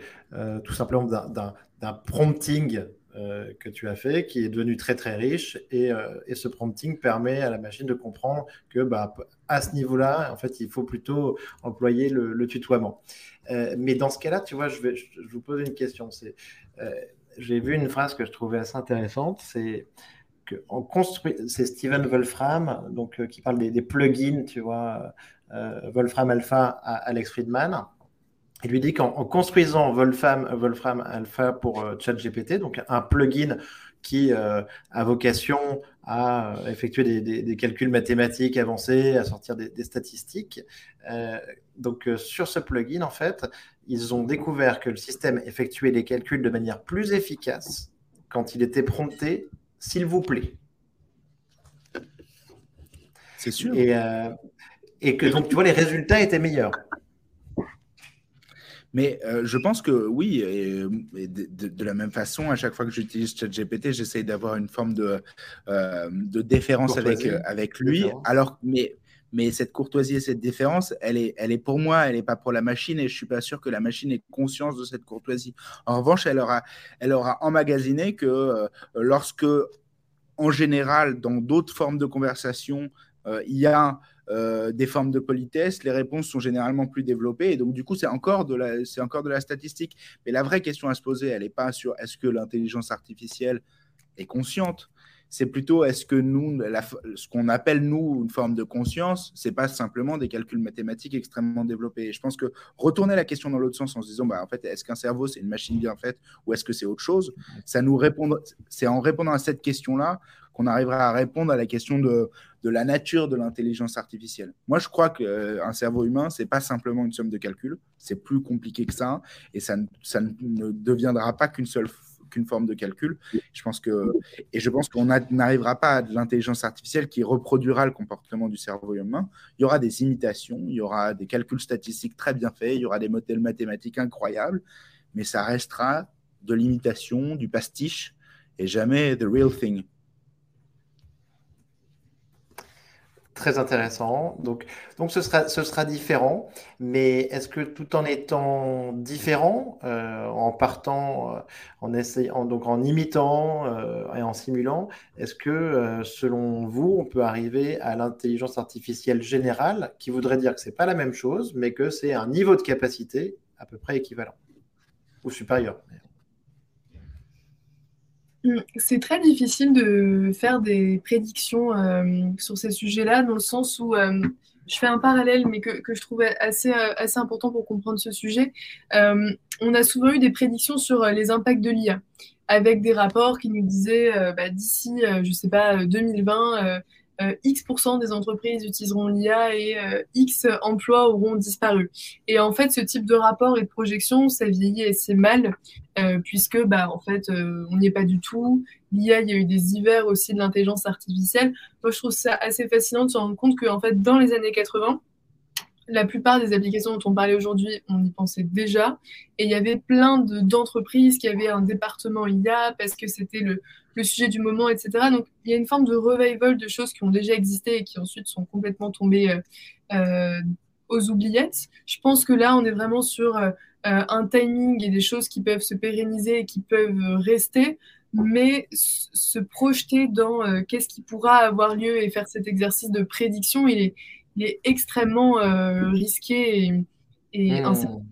tout simplement d'un prompting euh, que tu as fait, qui est devenu très très riche. Euh, et, ce prompting permet à la machine de comprendre que bah, à ce niveau-là, en fait, il faut plutôt employer le, tutoiement. Euh, mais dans ce cas-là, tu vois, je, vais, je, vous pose une question. C'est, j'ai vu une phrase que je trouvais assez intéressante. C'est que on construit, c'est Steven Wolfram, donc qui parle des, plugins, tu vois, Wolfram Alpha à Alex Friedman. Il lui dit qu'en construisant Wolfram, Wolfram Alpha pour euh, ChatGPT, donc un plugin qui euh, a vocation à euh, effectuer des, calculs mathématiques avancés, à sortir des, statistiques. donc sur ce plugin, en fait, ils ont découvert que le système effectuait les calculs de manière plus efficace quand il était prompté, s'il vous plaît. C'est sûr. Et, et que donc, tu vois, les résultats étaient meilleurs. Mais euh, je pense que oui, et, de, la même façon, à chaque fois que j'utilise ChatGPT, j'essaye d'avoir une forme de, euh, de déférence avec, euh, avec lui. Alors, mais, mais cette courtoisie et cette déférence, elle est, elle est pour moi, elle n'est pas pour la machine, et je suis pas sûr que la machine ait conscience de cette courtoisie. En revanche, elle aura, elle aura emmagasiné que lorsque, en général, dans d'autres formes de conversation, il y a euh, des formes de politesse, les réponses sont généralement plus développées. Et donc, du coup, c'est encore, de la, encore de la statistique. Mais la vraie question à se poser, elle n'est pas sur est-ce que l'intelligence artificielle est consciente c'est plutôt est-ce que nous, ce qu'on appelle nous une forme de conscience, c'est pas simplement des calculs mathématiques extrêmement développés. Et je pense que retourner la question dans l'autre sens en se disant, bah, en fait, est-ce qu'un cerveau c'est une machine bien faite ou est-ce que c'est autre chose? Ça nous répond, c'est en répondant à cette question-là qu'on arrivera à répondre à la question de, de la nature de l'intelligence artificielle. Moi, je crois qu'un euh, cerveau humain, c'est pas simplement une somme de calculs, c'est plus compliqué que ça, et ça, ça ne deviendra pas qu'une seule qu'une forme de calcul. Je pense que, et je pense qu'on n'arrivera pas à de l'intelligence artificielle qui reproduira le comportement du cerveau humain. Il y aura des imitations, il y aura des calculs statistiques très bien faits, il y aura des modèles mathématiques incroyables, mais ça restera de l'imitation, du pastiche, et jamais the real thing. Très intéressant. Donc, donc ce sera, ce sera différent, mais est-ce que tout en étant différent, euh, en partant, euh, en essayant, donc en imitant euh, et en simulant, est-ce que selon vous, on peut arriver à l'intelligence artificielle générale, qui voudrait dire que c'est pas la même chose, mais que c'est un niveau de capacité à peu près équivalent ou supérieur? C'est très difficile de faire des prédictions euh, sur ces sujets-là, dans le sens où euh, je fais un parallèle, mais que, je trouvais assez, euh, assez important pour comprendre ce sujet. on a souvent eu des prédictions sur les impacts de l'IA, avec des rapports qui nous disaient bah, d'ici, je ne sais pas, 2020, euh, X% des entreprises utiliseront l'IA et euh, X emplois auront disparu. Et en fait, ce type de rapport et de projection, ça vieillit assez mal, euh, puisque bah, en fait, on n'y est pas du tout. L'IA, il y a eu des hivers aussi de l'intelligence artificielle. Moi, je trouve ça assez fascinant de se rendre compte qu'en fait, dans les années 80, la plupart des applications dont on parlait aujourd'hui, on y pensait déjà. Et il y avait plein d'entreprises qui avaient un département IA parce que c'était le, le, sujet du moment, etc. Donc il y a une forme de revival de choses qui ont déjà existé et qui ensuite sont complètement tombées euh, euh aux oubliettes. Je pense que là, on est vraiment sur euh, un timing et des choses qui peuvent se pérenniser et qui peuvent rester. Mais se projeter dans qu'est-ce qui pourra avoir lieu et faire cet exercice de prédiction, il est, il est extrêmement euh, risqué et, et hmm.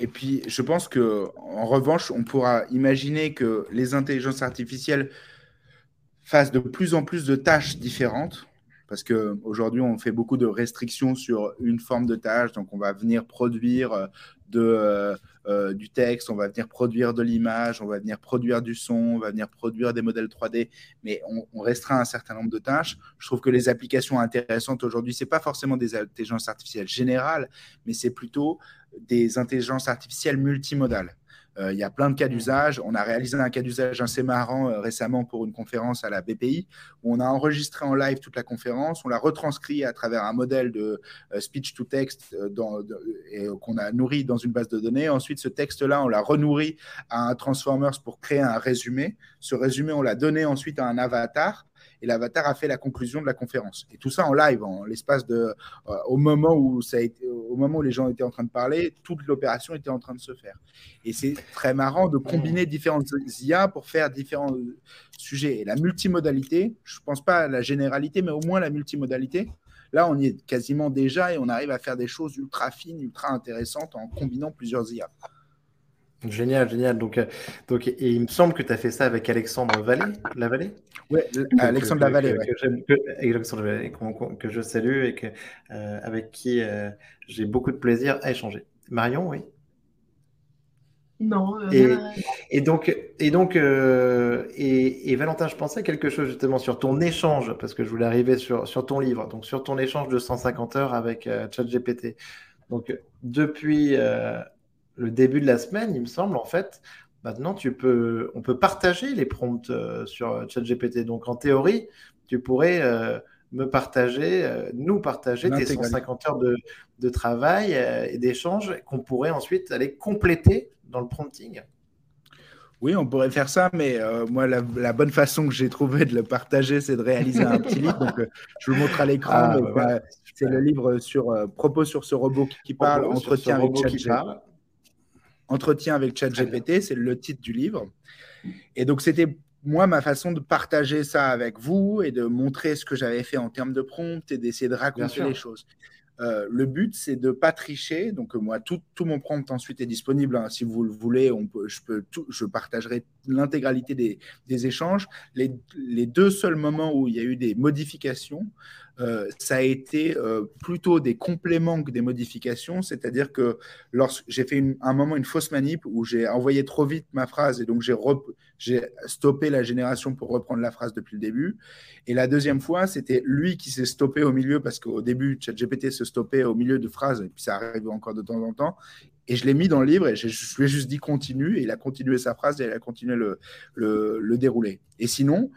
Et puis, je pense que, en revanche, on pourra imaginer que les intelligences artificielles fassent de plus en plus de tâches différentes parce qu'aujourd'hui, on fait beaucoup de restrictions sur une forme de tâche. Donc, on va venir produire euh, de, euh, du texte, on va venir produire de l'image, on va venir produire du son, on va venir produire des modèles 3D, mais on, restreint un certain nombre de tâches. Je trouve que les applications intéressantes aujourd'hui, ce n'est pas forcément des intelligences artificielles générales, mais c'est plutôt des intelligences artificielles multimodales. Euh, il y a plein de cas d'usage. On a réalisé un cas d'usage assez marrant euh, récemment pour une conférence à la BPI où on a enregistré en live toute la conférence, on l'a retranscrit à travers un modèle de speech to text qu'on a nourri dans une base de données. Ensuite, ce texte-là, on l'a renourri à un Transformers pour créer un résumé. Ce résumé, on l'a donné ensuite à un avatar et l'avatar a fait la conclusion de la conférence. Et tout ça en live, en l'espace de, euh, au moment où au moment où les gens étaient en train de parler, toute l'opération était en train de se faire. Et c'est très marrant de combiner différentes IA pour faire différents euh, sujets. Et la multimodalité, je ne pense pas à la généralité, mais au moins la multimodalité. Là, on y est quasiment déjà et on arrive à faire des choses ultra fines, ultra intéressantes en combinant plusieurs IA. Génial, génial. Donc, euh, donc, et il me semble que tu as fait ça avec Alexandre Vallée, la Vallée Oui, Alexandre la Vallée. Que, que, je salue et que, euh, avec qui euh, j'ai beaucoup de plaisir à échanger. Marion, oui? Non. et, et, donc, et, donc et, et, Valentin, je pensais quelque chose justement sur ton échange, parce que je voulais arriver sur, sur ton livre, donc sur ton échange de 150 heures avec ChatGPT. Donc, depuis le début de la semaine, il me semble, en fait, maintenant, tu peux, on peut partager les prompts euh, sur ChatGPT. Donc, en théorie, tu pourrais euh, me partager, euh, nous partager tes 150 heures de, de travail et d'échange qu'on pourrait ensuite aller compléter dans le prompting. Oui, on pourrait faire ça, mais moi, la, bonne façon que j'ai trouvé de le partager, c'est de réaliser un petit livre. Donc, je vous montre à l'écran. Ah, bah c'est le livre sur Propos sur ce robot qui, parle, Entretien avec ChatGPT. Entretien avec ChatGPT, c'est le titre du livre. Et donc, c'était moi ma façon de partager ça avec vous et de montrer ce que j'avais fait en termes de prompt et d'essayer de raconter les choses. Euh, le but, c'est de ne pas tricher. Donc, moi, tout, mon prompt ensuite est disponible. Hein. Si vous le voulez, on peut, je, peux tout, je partagerai l'intégralité des, des, échanges. Les, les, deux seuls moments où il y a eu des modifications, euh, ça a été euh, plutôt des compléments que des modifications. C'est-à-dire que lorsque j'ai fait un moment une fausse manip où j'ai envoyé trop vite ma phrase et donc j'ai stoppé la génération pour reprendre la phrase depuis le début. Et la deuxième fois, c'était lui qui s'est stoppé au milieu parce qu'au début, ChatGPT se stoppait au milieu de phrases et puis ça arrive encore de temps en temps. Et je l'ai mis dans le livre et je, lui ai juste dit continue. Et il a continué sa phrase et il a continué le, le, le dérouler. Et sinon,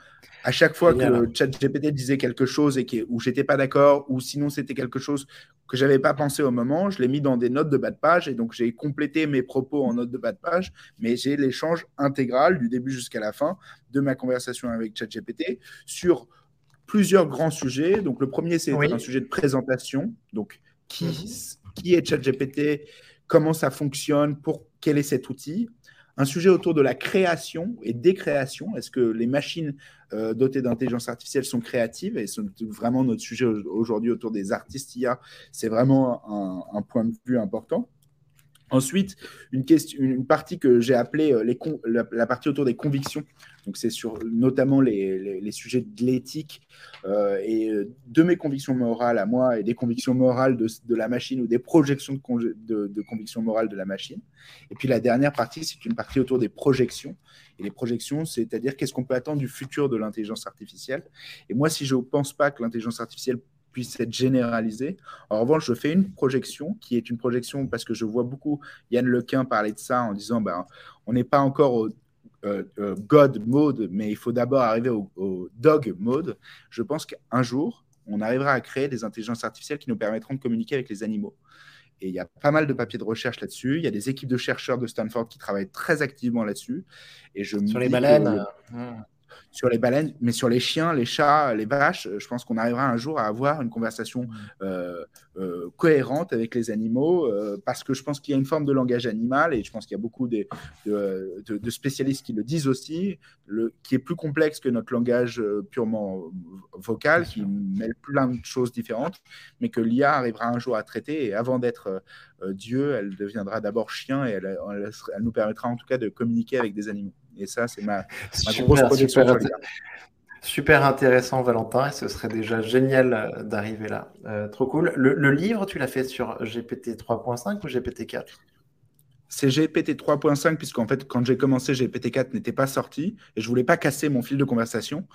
à chaque fois que le chat GPT disait quelque chose et que, où j'étais pas d'accord, ou sinon c'était quelque chose que j'avais pas pensé au moment, je l'ai mis dans des notes de bas de page. Et donc j'ai complété mes propos en notes de bas de page. Mais j'ai l'échange intégral du début jusqu'à la fin de ma conversation avec ChatGPT sur plusieurs grands sujets. Donc le premier, c'est un sujet de présentation. Donc qui, mhm. qui est ChatGPT comment ça fonctionne, pour quel est cet outil. Un sujet autour de la création et des créations. Est-ce que les machines euh, dotées d'intelligence artificielle sont créatives? Et c'est vraiment notre sujet aujourd'hui autour des artistes IA. C'est vraiment un, point de vue important. Ensuite, une, question, une partie que j'ai appelée euh, les la, partie autour des convictions. Donc, c'est sur notamment les, les, sujets de l'éthique euh, et euh, de mes convictions morales à moi et des convictions morales de, de la machine ou des projections de, de, de, convictions morales de la machine. Et puis, la dernière partie, c'est une partie autour des projections. Et les projections, c'est-à-dire qu'est-ce qu'on peut attendre du futur de l'intelligence artificielle. Et moi, si je ne pense pas que l'intelligence artificielle puisse être généralisé. En revanche, je fais une projection qui est une projection parce que je vois beaucoup Yann Lequin parler de ça en disant ben, on n'est pas encore au euh, euh, God mode, mais il faut d'abord arriver au, dog mode. Je pense qu'un jour, on arrivera à créer des intelligences artificielles qui nous permettront de communiquer avec les animaux. Et il y a pas mal de papiers de recherche là-dessus. Il y a des équipes de chercheurs de Stanford qui travaillent très activement là-dessus. Et je Sur les baleines. Hmm sur les baleines, mais sur les chiens, les chats, les vaches, je pense qu'on arrivera un jour à avoir une conversation mmh. euh, euh, cohérente avec les animaux, euh, parce que je pense qu'il y a une forme de langage animal, et je pense qu'il y a beaucoup de, de, spécialistes qui le disent aussi, le, qui est plus complexe que notre langage purement vocal, qui mêle plein de choses différentes, mais que l'IA arrivera un jour à traiter, et avant d'être Dieu, elle deviendra d'abord chien, et elle, elle nous permettra en tout cas de communiquer avec des animaux. Et ça, c'est ma, grosse projection. Super, intéressant, Valentin, et ce serait déjà génial euh, d'arriver là. Euh, trop cool. Le, livre, tu l'as fait sur GPT 3.5 ou GPT 4 c'est GPT 3.5, puisqu'en fait, quand j'ai commencé, GPT 4 n'était pas sorti, et je voulais pas casser mon fil de conversation,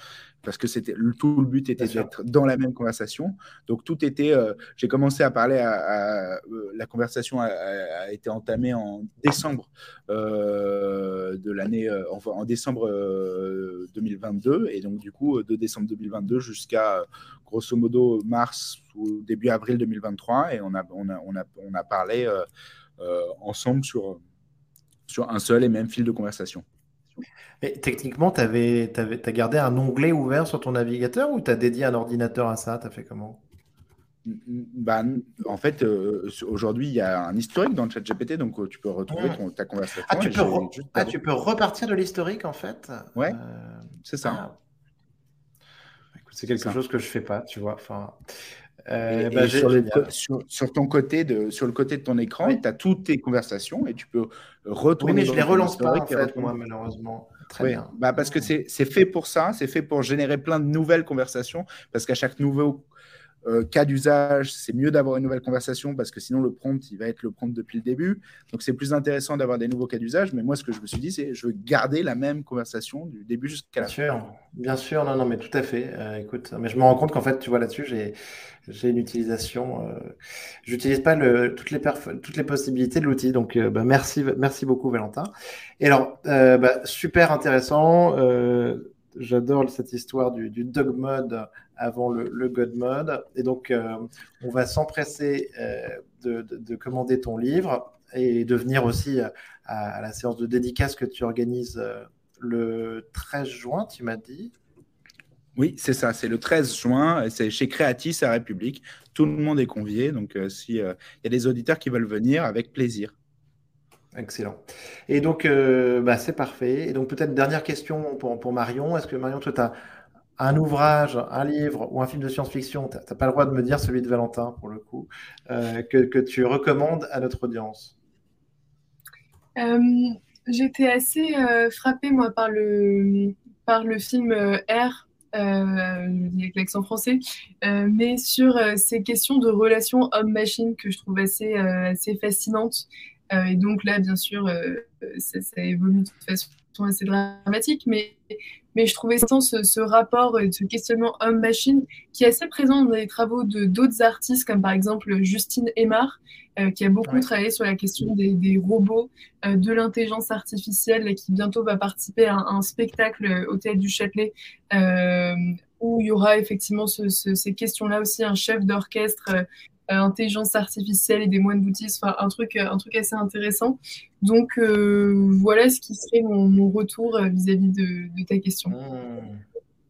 parce que c'était tout le but était d'être dans la même conversation. Donc tout était, euh, j'ai commencé à parler à, euh, la conversation a, été entamée en décembre euh, de l'année, en, en, décembre 2022, et donc du coup de décembre 2022 jusqu'à grosso modo mars ou début avril 2023, et on a, on a, on a, on a parlé ensemble sur, sur un seul et même fil de conversation. Mais techniquement, tu as gardé un onglet ouvert sur ton navigateur ou tu as dédié un ordinateur à ça? Tu as fait comment? Bah, en fait, euh, aujourd'hui, il y a un historique dans le chat GPT, donc euh, tu peux retrouver ta conversation. Ah, tu, peux, ah, tu peux repartir de l'historique, en fait? Ouais, c'est ça. Ah. C'est quelque chose que je fais pas, tu vois. Enfin, euh, bah, sur, ton côté de, sur le côté de ton écran, tu as toutes tes conversations et tu peux retourner. Oui, mais je les relance pas, en fait, moi, malheureusement. Très bien. Bah parce que c'est fait pour ça, c'est fait pour générer plein de nouvelles conversations, parce qu'à chaque nouveau euh, cas d'usage, c'est mieux d'avoir une nouvelle conversation parce que sinon le prompt, il va être le prompt depuis le début. Donc c'est plus intéressant d'avoir des nouveaux cas d'usage. Mais moi, ce que je me suis dit, c'est je veux garder la même conversation du début jusqu'à la fin. Bien sûr, bien sûr, non, non, mais tout à fait. Euh, écoute, mais je me rends compte qu'en fait, tu vois là-dessus, j'ai j'ai une utilisation. Euh, j'utilise pas le, toutes les toutes les possibilités de l'outil. Donc bah, merci, merci beaucoup Valentin. Et alors, bah, super intéressant. J'adore cette histoire du, du dog mode avant le, God Mode. Et donc, euh, on va s'empresser euh, de, commander ton livre et de venir aussi à, la séance de dédicace que tu organises euh, le 13 juin, tu m'as dit. Oui, c'est ça, c'est le 13 juin, c'est chez Créatis à République. Tout le monde est convié, donc s'il y a des auditeurs qui veulent venir, avec plaisir. Excellent. Et donc, bah, c'est parfait. Et donc, peut-être dernière question pour, pour Marion. Est-ce que Marion, toi, tu as un ouvrage, un livre ou un film de science-fiction, tu n'as pas le droit de me dire celui de Valentin pour le coup, euh, que, tu recommandes à notre audience euh, J'étais assez euh, frappée moi par le, par le film R, avec l'accent français, mais sur ces questions de relations homme-machine que je trouve assez, assez fascinantes. et donc là, bien sûr, ça, évolue de toute façon assez dramatique, mais, mais je trouvais ce, ce rapport, ce questionnement homme-machine qui est assez présent dans les travaux de d'autres artistes, comme par exemple Justine Aymar, euh, qui a beaucoup travaillé sur la question des, des robots, euh, de l'intelligence artificielle, et qui bientôt va participer à un, spectacle au Théâtre du Châtelet, euh, où il y aura effectivement ce, ces questions-là aussi, un chef d'orchestre intelligence artificielle et des moines bouddhistes, enfin un truc, un truc assez intéressant. Donc euh, voilà ce qui serait mon, retour euh, vis-à-vis de, ta question. Mmh.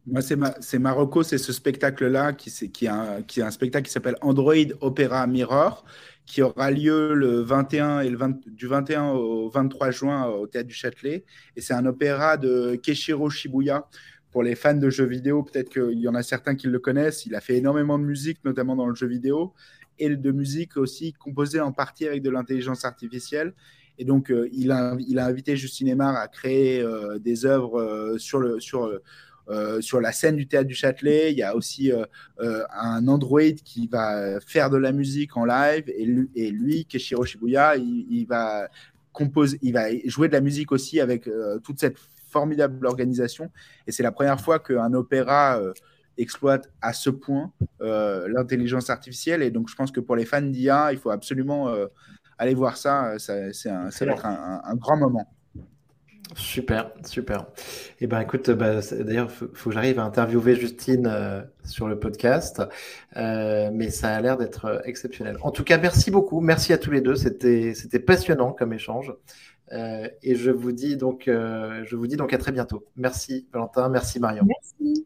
Moi, c'est ma, Marocco, c'est ce spectacle-là qui, qui, a, qui est un spectacle qui s'appelle Android Opera Mirror, qui aura lieu le 21 et le du 21 au 23 juin au Théâtre du Châtelet. Et c'est un opéra de Keshiro Shibuya. Pour les fans de jeux vidéo, peut-être qu'il y en a certains qui le connaissent. Il a fait énormément de musique, notamment dans le jeu vidéo et de musique aussi composée en partie avec de l'intelligence artificielle. Et donc, euh, il, a, invité Justine Aymar à créer euh, des œuvres euh, sur, la scène du théâtre du Châtelet. Il y a aussi un Android qui va faire de la musique en live. Et lui, Keshiro Shibuya, il, va compose, il va jouer de la musique aussi avec toute cette formidable organisation. Et c'est la première fois qu'un opéra exploite à ce point euh, l'intelligence artificielle. Et donc, je pense que pour les fans d'IA, il faut absolument euh, aller voir ça. ça c'est un, ça va être un, grand moment. Super, super. Et eh ben écoute, bah, d'ailleurs, il faut, que j'arrive à interviewer Justine euh, sur le podcast, mais ça a l'air d'être exceptionnel. En tout cas, merci beaucoup, merci à tous les deux, c'était c'était passionnant comme échange. et je vous dis donc, je vous dis donc à très bientôt. Merci Valentin, merci Marion. Merci.